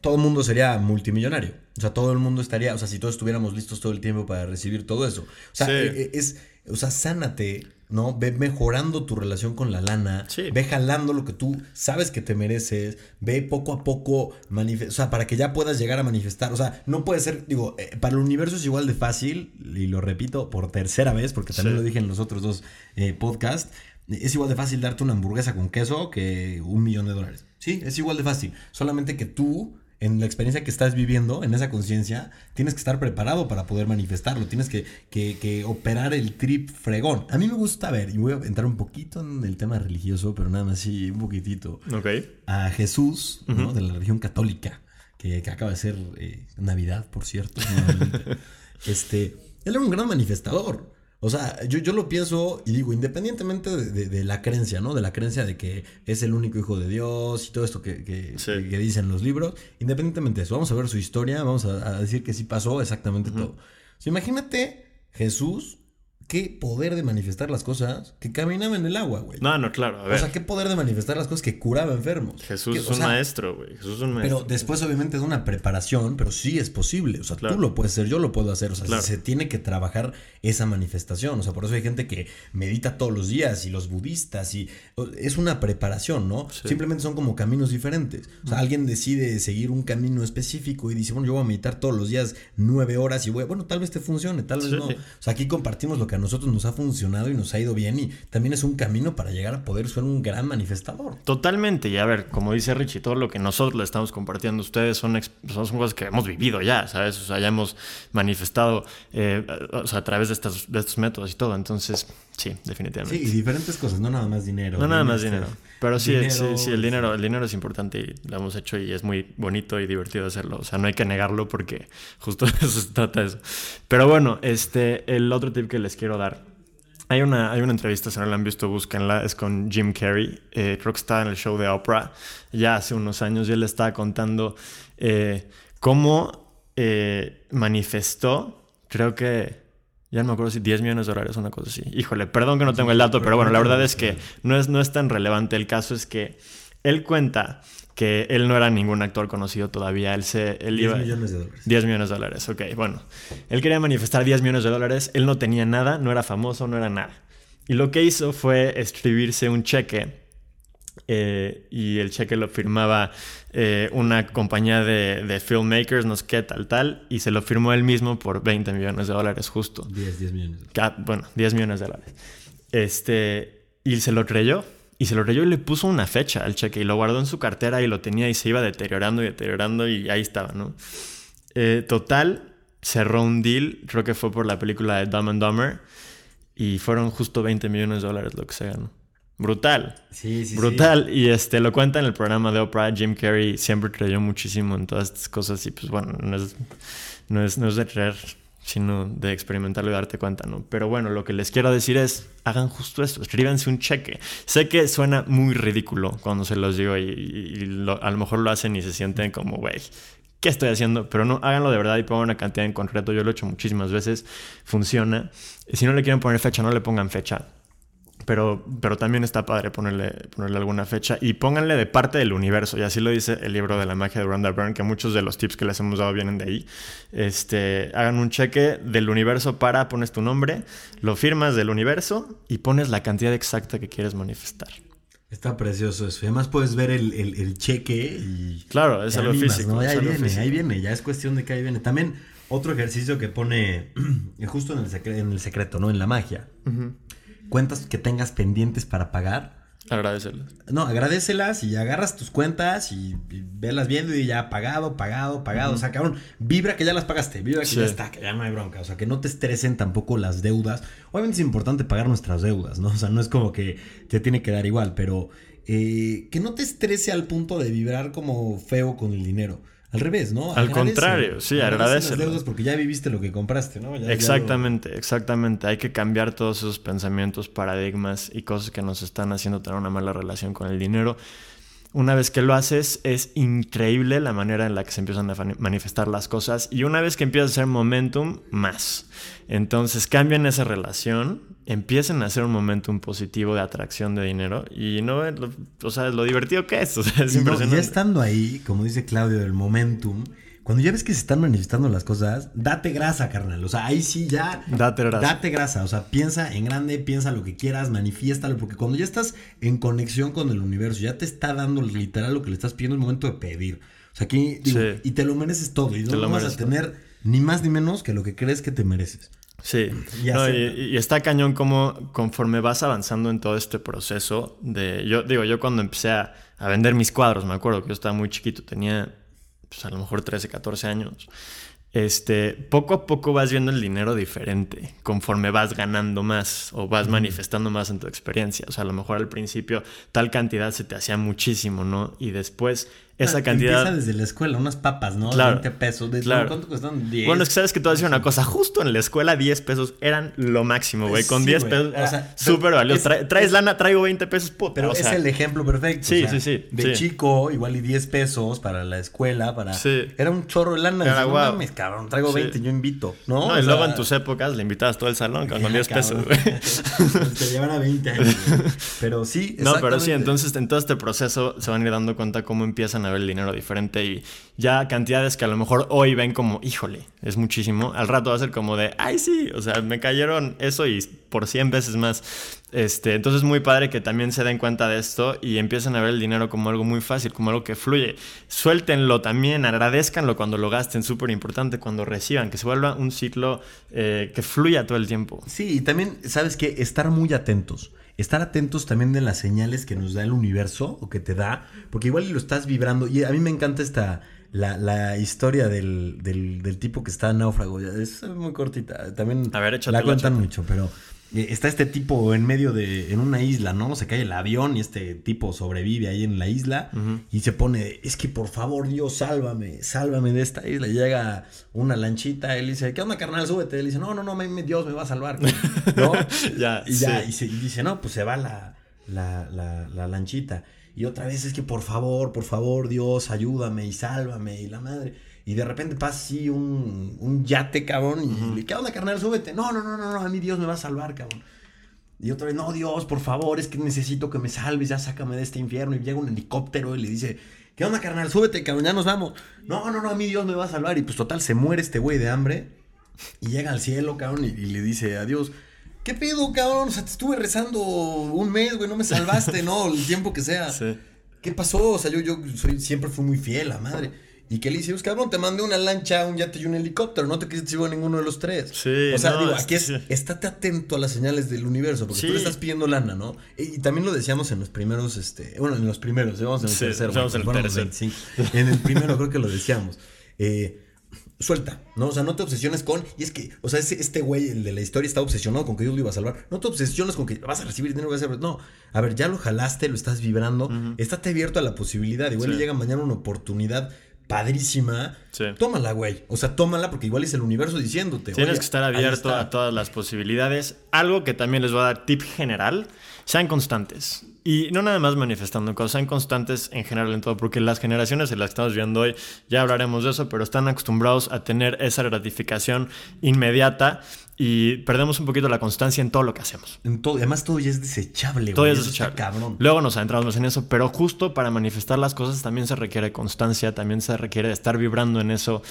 todo el mundo sería multimillonario. O sea, todo el mundo estaría, o sea, si todos estuviéramos listos todo el tiempo para recibir todo eso. O sea, e, e, es, o sea, sánate ¿no? Ve mejorando tu relación con la lana, ve jalando lo que tú sabes que te mereces, ve poco a poco, o sea, para que ya puedas llegar a manifestar, o sea, no puede ser, digo, eh, para el universo es igual de fácil, y lo repito por tercera vez, porque también lo dije en los otros dos eh, podcasts, es igual de fácil darte una hamburguesa con queso que un millón de dólares. Sí, es igual de fácil, solamente que tú en la experiencia que estás viviendo, en esa conciencia, tienes que estar preparado para poder manifestarlo, tienes que, que, operar el trip fregón. A mí me gusta ver, y voy a entrar un poquito en el tema religioso, pero nada más sí, un poquitito. Ok. A Jesús, ¿no? De la religión católica, que, acaba de ser eh, Navidad, por cierto. este, él era un gran manifestador. O sea, yo, yo lo pienso y digo, independientemente de, la creencia, ¿no? De la creencia de que es el único hijo de Dios y todo esto que, que, dicen los libros, independientemente de eso, vamos a ver su historia, vamos a, decir que sí pasó exactamente todo. imagínate Jesús qué poder de manifestar las cosas que caminaba en el agua, güey. No, no, claro. A ver. O sea, qué poder de manifestar las cosas que curaba enfermos. Jesús es un maestro, güey. Jesús es un maestro. Pero después, obviamente, de una preparación, pero sí es posible. O sea, tú lo puedes hacer, yo lo puedo hacer. O sea, se tiene que trabajar esa manifestación. O sea, por eso hay gente que medita todos los días y los budistas y es una preparación, ¿no? Simplemente son como caminos diferentes. O sea, alguien decide seguir un camino específico y dice, bueno, yo voy a meditar todos los días nueve horas y voy, bueno, tal vez te funcione, tal vez no. O sea, aquí compartimos lo que nosotros nos ha funcionado y nos ha ido bien y también es un camino para llegar a poder ser un gran manifestador. Totalmente, y a ver, como dice Richie, todo lo que nosotros le estamos compartiendo a ustedes son, son cosas que hemos vivido ya, ¿sabes? O sea, ya manifestado eh, a través de estos, de estos métodos y todo, entonces sí, definitivamente. Sí, y diferentes cosas, no nada más dinero. No nada más dinero. Pero sí, sí, sí, el dinero, el dinero es importante y lo hemos hecho y es muy bonito y divertido hacerlo. O sea, no hay que negarlo porque justo eso se trata de eso. Pero bueno, este, el otro tip que les quiero dar hay una, hay una entrevista, si no la han visto, búsquenla, es con Jim Carrey. Eh, creo que está en el show de Oprah ya hace unos años y él estaba contando eh, cómo eh, manifestó, creo que ya no me acuerdo si 10 millones de dólares, una cosa así. Híjole, perdón que no tengo el dato, pero bueno, la verdad es que no es, no es tan relevante. El caso es que él cuenta que él no era ningún actor conocido todavía. Él se. Él 10 millones de dólares. 10 millones de dólares, ok. Bueno, él quería manifestar 10 millones de dólares. Él no tenía nada, no era famoso, no era nada. Y lo que hizo fue escribirse un cheque. Eh, y el cheque lo firmaba eh, una compañía de, de, filmmakers, no sé qué, tal, tal, y se lo firmó él mismo por 20 millones de dólares, justo. 10, 10 millones. Bueno, 10 millones de dólares. Este, y se lo creyó. Y se lo creyó y le puso una fecha al cheque y lo guardó en su cartera y lo tenía y se iba deteriorando y deteriorando y ahí estaba, ¿no? Eh, total, cerró un deal, creo que fue por la película de Dumb and Dumber y fueron justo 20 millones de dólares lo que se ganó. Brutal. Sí, sí, Brutal. Y este lo cuenta en el programa de Oprah. Jim Carrey siempre creyó muchísimo en todas estas cosas. Y pues bueno, no es, no es, no es de creer sino de experimentarlo y darte cuenta, ¿no? Pero bueno, lo que les quiero decir es, hagan justo esto, escríbanse un cheque. Sé que suena muy ridículo cuando se los digo y, a lo mejor lo hacen y se sienten como, güey, ¿qué estoy haciendo? Pero no, háganlo de verdad y pongan una cantidad en concreto. Yo lo he hecho muchísimas veces, funciona. Si no le quieren poner fecha, no le pongan fecha pero, pero también está padre ponerle, ponerle alguna fecha y pónganle de parte del universo, y así lo dice el libro de la magia de Rhonda Byrne, que muchos de los tips que les hemos dado vienen de ahí. Este, hagan un cheque del universo para, pones tu nombre, lo firmas del universo y pones la cantidad exacta que quieres manifestar. Está precioso eso. Además puedes ver el, el, cheque y... Claro, es algo físico. Ahí viene, ahí viene, ya es cuestión de que ahí viene. También otro ejercicio que pone justo en el, en el secreto, ¿no? En la magia cuentas que tengas pendientes para pagar. Agradecelas. No, agradecelas y agarras tus cuentas y, velas viendo y ya pagado, pagado, pagado. O sea, cabrón, vibra que ya las pagaste, vibra que ya está, que ya no hay bronca. O sea, que no te estresen tampoco las deudas. Obviamente es importante pagar nuestras deudas, ¿no? O sea, no es como que te tiene que dar igual, pero eh, que no te estrese al punto de vibrar como feo con el dinero. Al revés, ¿no? Al contrario, sí, agradece. porque ya viviste lo que compraste, ¿no? exactamente, exactamente. Hay que cambiar todos esos pensamientos, paradigmas y cosas que nos están haciendo tener una mala relación con el dinero. Una vez que lo haces, es increíble la manera en la que se empiezan a manifestar las cosas. Y una vez que empieza a ser momentum, más. Entonces cambian esa relación, empiecen a hacer un momentum positivo de atracción de dinero. Y no, o sea, lo divertido que es. O sea, es impresionante. ya estando ahí, como dice Claudio, el momentum cuando ya ves que se están manifestando las cosas, date grasa, carnal. O sea, ahí sí ya. Date grasa. Date grasa. O sea, piensa en grande, piensa lo que quieras, manifiéstalo. Porque cuando ya estás en conexión con el universo, ya te está dando literal lo que le estás pidiendo, es momento de pedir. O sea, aquí. Digo, Y te lo mereces todo. Y no vas a tener ni más ni menos que lo que crees que te mereces. Sí, y, está cañón como conforme vas avanzando en todo este proceso de, yo digo, yo cuando empecé a, a, vender mis cuadros, me acuerdo que yo estaba muy chiquito, tenía pues a lo mejor 13, 14 años, este, poco a poco vas viendo el dinero diferente, conforme vas ganando más o vas manifestando más en tu experiencia. O sea, a lo mejor al principio tal cantidad se te hacía muchísimo, ¿no? Y después esa ah, cantidad. Empieza desde la escuela, unas papas, ¿no? Claro, 20 pesos. claro. ¿Cuánto cuestan? 10. Bueno, es que sabes que a decir una cosa. Justo en la escuela, 10 pesos eran lo máximo, güey. Con 10 pesos, o sea, súper valioso. traes lana, traigo 20 pesos, puta. Pero es el ejemplo perfecto. Sí, sí, sí. De chico, igual y 10 pesos para la escuela, para. Sí. Era un chorro de lana. Era guau. No cabrón, traigo 20, yo invito, ¿no? No, y luego en tus épocas le invitabas todo el salón con 10 pesos, güey. Te llevan a 20 años. Pero sí, No, pero sí, entonces en todo este proceso se van a ir dando cuenta cómo empiezan a ver el dinero diferente y ya cantidades que a lo mejor hoy ven como, híjole, es muchísimo, al rato va a ser como de, ay sí, o sea, me cayeron eso y por 100 veces más. Este, entonces es muy padre que también se den cuenta de esto y empiecen a ver el dinero como algo muy fácil, como algo que fluye. Suéltenlo también, agradezcanlo cuando lo gasten, súper importante, cuando reciban, que se vuelva un ciclo eh, que fluya todo el tiempo. Sí, y también, ¿sabes que Estar muy atentos estar atentos también de las señales que nos da el universo o que te da, porque igual lo estás vibrando. Y a mí me encanta esta, la, la historia del, del, del, tipo que está náufrago. Es muy cortita. También la cuentan mucho, pero está este tipo en medio de, en una isla, ¿no? Se cae el avión y este tipo sobrevive ahí en la isla y se pone, es que por favor Dios, sálvame, sálvame de esta isla. Y llega una lanchita, él dice, ¿qué onda carnal? Súbete. Él dice, no, no, no, Dios me va a salvar. ¿No? ya, y ya, y, dice, no, pues se va la, la, la, la lanchita. Y otra vez es que por favor, por favor, Dios, ayúdame y sálvame y la madre. Y de repente pasa así un, un yate, cabrón, y le ¿qué onda, carnal? Súbete. No, no, no, no, no, a mí Dios me va a salvar, cabrón. Y otra vez, no, Dios, por favor, es que necesito que me salves, ya sácame de este infierno. Y llega un helicóptero y le dice, ¿qué onda, carnal? Súbete, cabrón, ya nos vamos. No, no, no, a mí Dios me va a salvar. Y pues total, se muere este güey de hambre. Y llega al cielo, cabrón, y, y le dice a Dios, ¿qué pedo, cabrón? O sea, te estuve rezando un mes, güey, no me salvaste, ¿no? El tiempo que sea. Sí. ¿Qué pasó? O sea, yo, yo soy, siempre fui muy fiel a madre. ¿Y qué le dice? Pues cabrón, te mandé una lancha, un yate y un helicóptero. No te quisiste a ninguno de los tres. Sí, O sea, no, digo, aquí es, que sí. estate atento a las señales del universo, porque Sí. tú le estás pidiendo lana, ¿no? Y, y también lo decíamos en los primeros, este, bueno, en los primeros, vamos en el Sí, tercero. vamos en el tercero. 25. En el primero creo que lo decíamos. Eh, suelta, ¿no? O sea, no te obsesiones con. Y es que, o sea, ese- este güey, el de la historia, está obsesionado con que Dios lo iba a salvar. No te obsesiones con que vas a recibir dinero, vas a No, a ver, ya lo jalaste, lo estás vibrando. Estate abierto a la posibilidad. Igual Sí. le llega mañana una oportunidad padrísima. Sí. Tómala, güey. O sea, tómala porque igual es el universo diciéndote. Tienes "Oye, que estar abierto está". a todas las posibilidades. Algo que también les voy a dar tip general, sean constantes. Y no nada más manifestando cosas, sean constantes en general en todo, porque las generaciones en las que estamos viviendo hoy, ya hablaremos de eso, pero están acostumbrados a tener esa gratificación inmediata y perdemos un poquito la constancia en todo lo que hacemos. En todo, además todo ya es desechable, Todo güey. es desechable. cabrón. Luego nos adentramos más en eso, pero justo para manifestar las cosas también se requiere constancia, también se requiere estar vibrando en eso.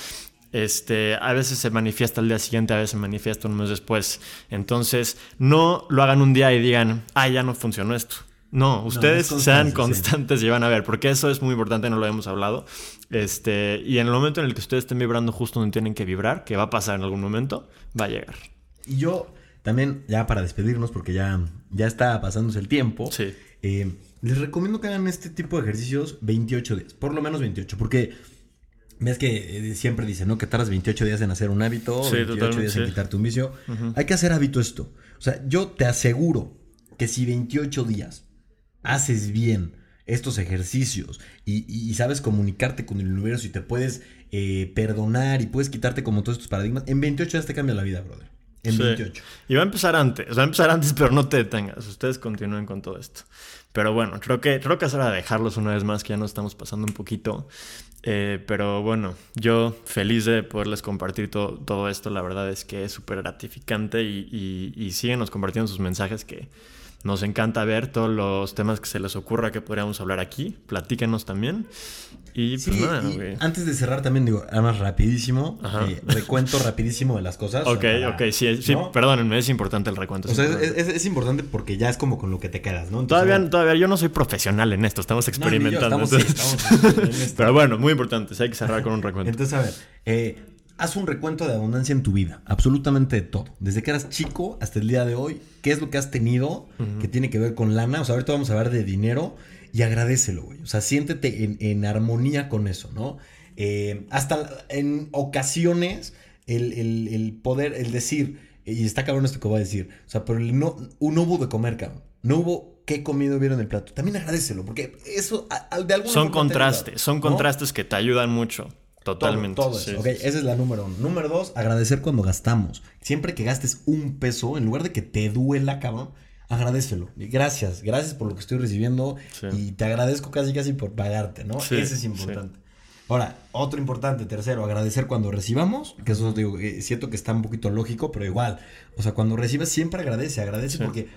Este, a veces se manifiesta al día siguiente, a veces se manifiesta un mes después. Entonces, no lo hagan un día y digan, ah, ya no funcionó esto. No, ustedes es sean constancia, sí. constantes y van a ver, porque eso es muy importante, no lo hemos hablado. Este, y en el momento en el que ustedes estén vibrando justo donde tienen que vibrar, que va a pasar en algún momento, va a llegar. Y yo también, ya para despedirnos, porque ya, ya está pasándose el tiempo, Sí. eh, les recomiendo que hagan este tipo de ejercicios 28 días, por lo menos 28, porque ves que eh, siempre dicen, ¿no? Que tardas 28 días en hacer un hábito, Sí, 28 totalmente, días en quitarte un vicio. Hay que hacer hábito esto. O sea, yo te aseguro que si 28 días haces bien estos ejercicios y, y- y sabes comunicarte con el universo y te puedes eh, perdonar y puedes quitarte como todos estos paradigmas, en 28 días te cambia la vida, brother. En Sí. 28. Y va a empezar antes, va a empezar antes, pero no te detengas. Ustedes continúen con todo esto. Pero bueno, creo que, creo que es hora de dejarlos una vez más, que ya nos estamos pasando un poquito. Eh, pero bueno, yo feliz de poderles compartir to- todo esto. La verdad es que es súper gratificante y, y, y síguenos compartiendo sus mensajes que nos encanta ver todos los temas que se les ocurra que podríamos hablar aquí. Platíquenos también. Y pues Sí, nada, y güey. antes de cerrar también digo, además rapidísimo, eh, recuento rapidísimo de las cosas. Ok, para- ok, sí, sí, ¿no? perdónenme, es importante el recuento. O sea, es, es- es importante porque ya es como con lo que te quedas, ¿no? Entonces, Todavía, todavía yo no soy profesional en esto, estamos no, ni yo, experimentando. estamos- sí, estamos en esto. Pero bueno, muy importante, sí hay que cerrar con un recuento. Entonces, a ver, eh, haz un recuento de abundancia en tu vida, absolutamente de todo. Desde que eras chico hasta el día de hoy, ¿qué es lo que has tenido que tiene que ver con lana? O sea, ahorita vamos a hablar de dinero y agradecelo, güey. O sea, siéntete en, en armonía con eso, ¿no? Eh, hasta en ocasiones, el, el- el poder, el decir, y está cabrón esto que voy a decir, o sea, pero el no, no hubo de comer, cabrón. No hubo qué comido vieron en el plato. También agradecelo, porque eso a- a- de alguna son forma ayuda, contrastes, son ¿no? contrastes que te ayudan mucho, totalmente. Todo, todo eso. sí, Ok, sí. esa es la número uno. Número dos, agradecer cuando gastamos. Siempre que gastes un peso, en lugar de que te duela, cabrón, agradecelo. Gracias, gracias por lo que estoy recibiendo Sí. y te agradezco casi casi por pagarte, ¿no? Sí, Ese es importante. Ahora, otro importante, tercero, agradecer cuando recibamos, que eso digo, eh, siento que está un poquito lógico, pero igual, o sea, cuando recibes siempre agradece, agradece porque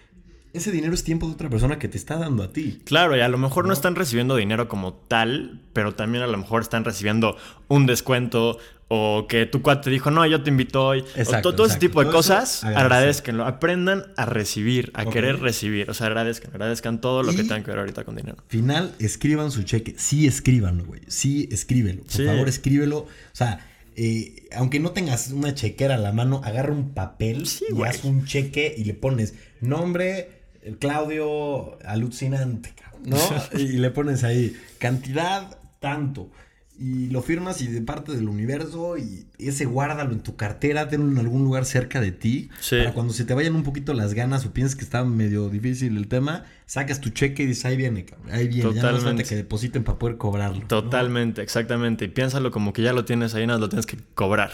ese dinero es tiempo de otra persona que te está dando a ti. Claro, y a lo mejor no. están recibiendo dinero como tal, pero también a lo mejor están recibiendo un descuento o que tu cuate te dijo, no, yo te invito hoy. O Exacto, to- todo ese tipo de Todo cosas, agradezcanlo. Aprendan a recibir, a querer recibir. O sea, agradezcan, agradezcan todo lo que tengan que ver ahorita con dinero. Final, escriban su cheque. Sí, escríbanlo, güey. Sí, escríbelo. Por Sí. favor, escríbelo. O sea, eh, aunque no tengas una chequera a la mano, agarra un papel Sí, y haz un cheque y le pones nombre, eh, Claudio alucinante, cabrón, ¿no? y le pones ahí cantidad tanto. Y lo firmas y de parte del universo y ese guárdalo en tu cartera, tenlo en algún lugar cerca de ti. Sí. Para cuando se te vayan un poquito las ganas o piensas que está medio difícil el tema, sacas tu cheque y dices, ahí viene, cabrón, ahí viene. Ya no Totalmente. que depositen para poder cobrarlo. ¿no? Totalmente, exactamente. Y piénsalo como que ya lo tienes ahí, nada, más lo tienes que cobrar.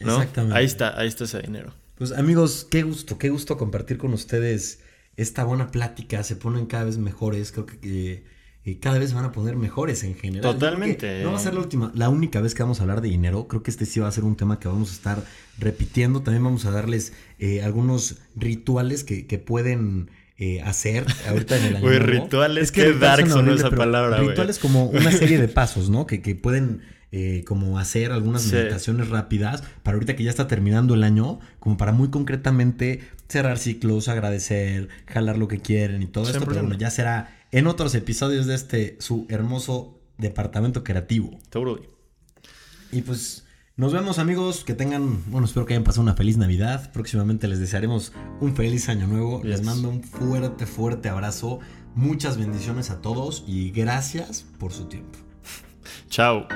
¿no? Exactamente. Ahí está, ahí está ese dinero. Pues amigos, qué gusto, qué gusto compartir con ustedes esta buena plática. Se ponen cada vez mejores. Creo que, que, eh, cada vez van a poner mejores en general. Totalmente. No va a ser la última, la única vez que vamos a hablar de dinero. Creo que este sí va a ser un tema que vamos a estar repitiendo. También vamos a darles eh, algunos rituales que, que pueden eh, hacer ahorita en el año. Güey, rituales, es que dark son esa palabra, Rituales como una serie de pasos, ¿no? Que, que pueden eh, como hacer algunas meditaciones rápidas para ahorita que ya está terminando el año, como para muy concretamente cerrar ciclos, agradecer, jalar lo que quieren y todo esto. Pero bueno, ya será en otros episodios de este su hermoso departamento creativo. Seguro. Y pues nos vemos amigos, que tengan, bueno, espero que hayan pasado una feliz Navidad. Próximamente les desearemos un feliz año nuevo. Les mando un fuerte, fuerte abrazo. Muchas bendiciones a todos y gracias por su tiempo. Chao.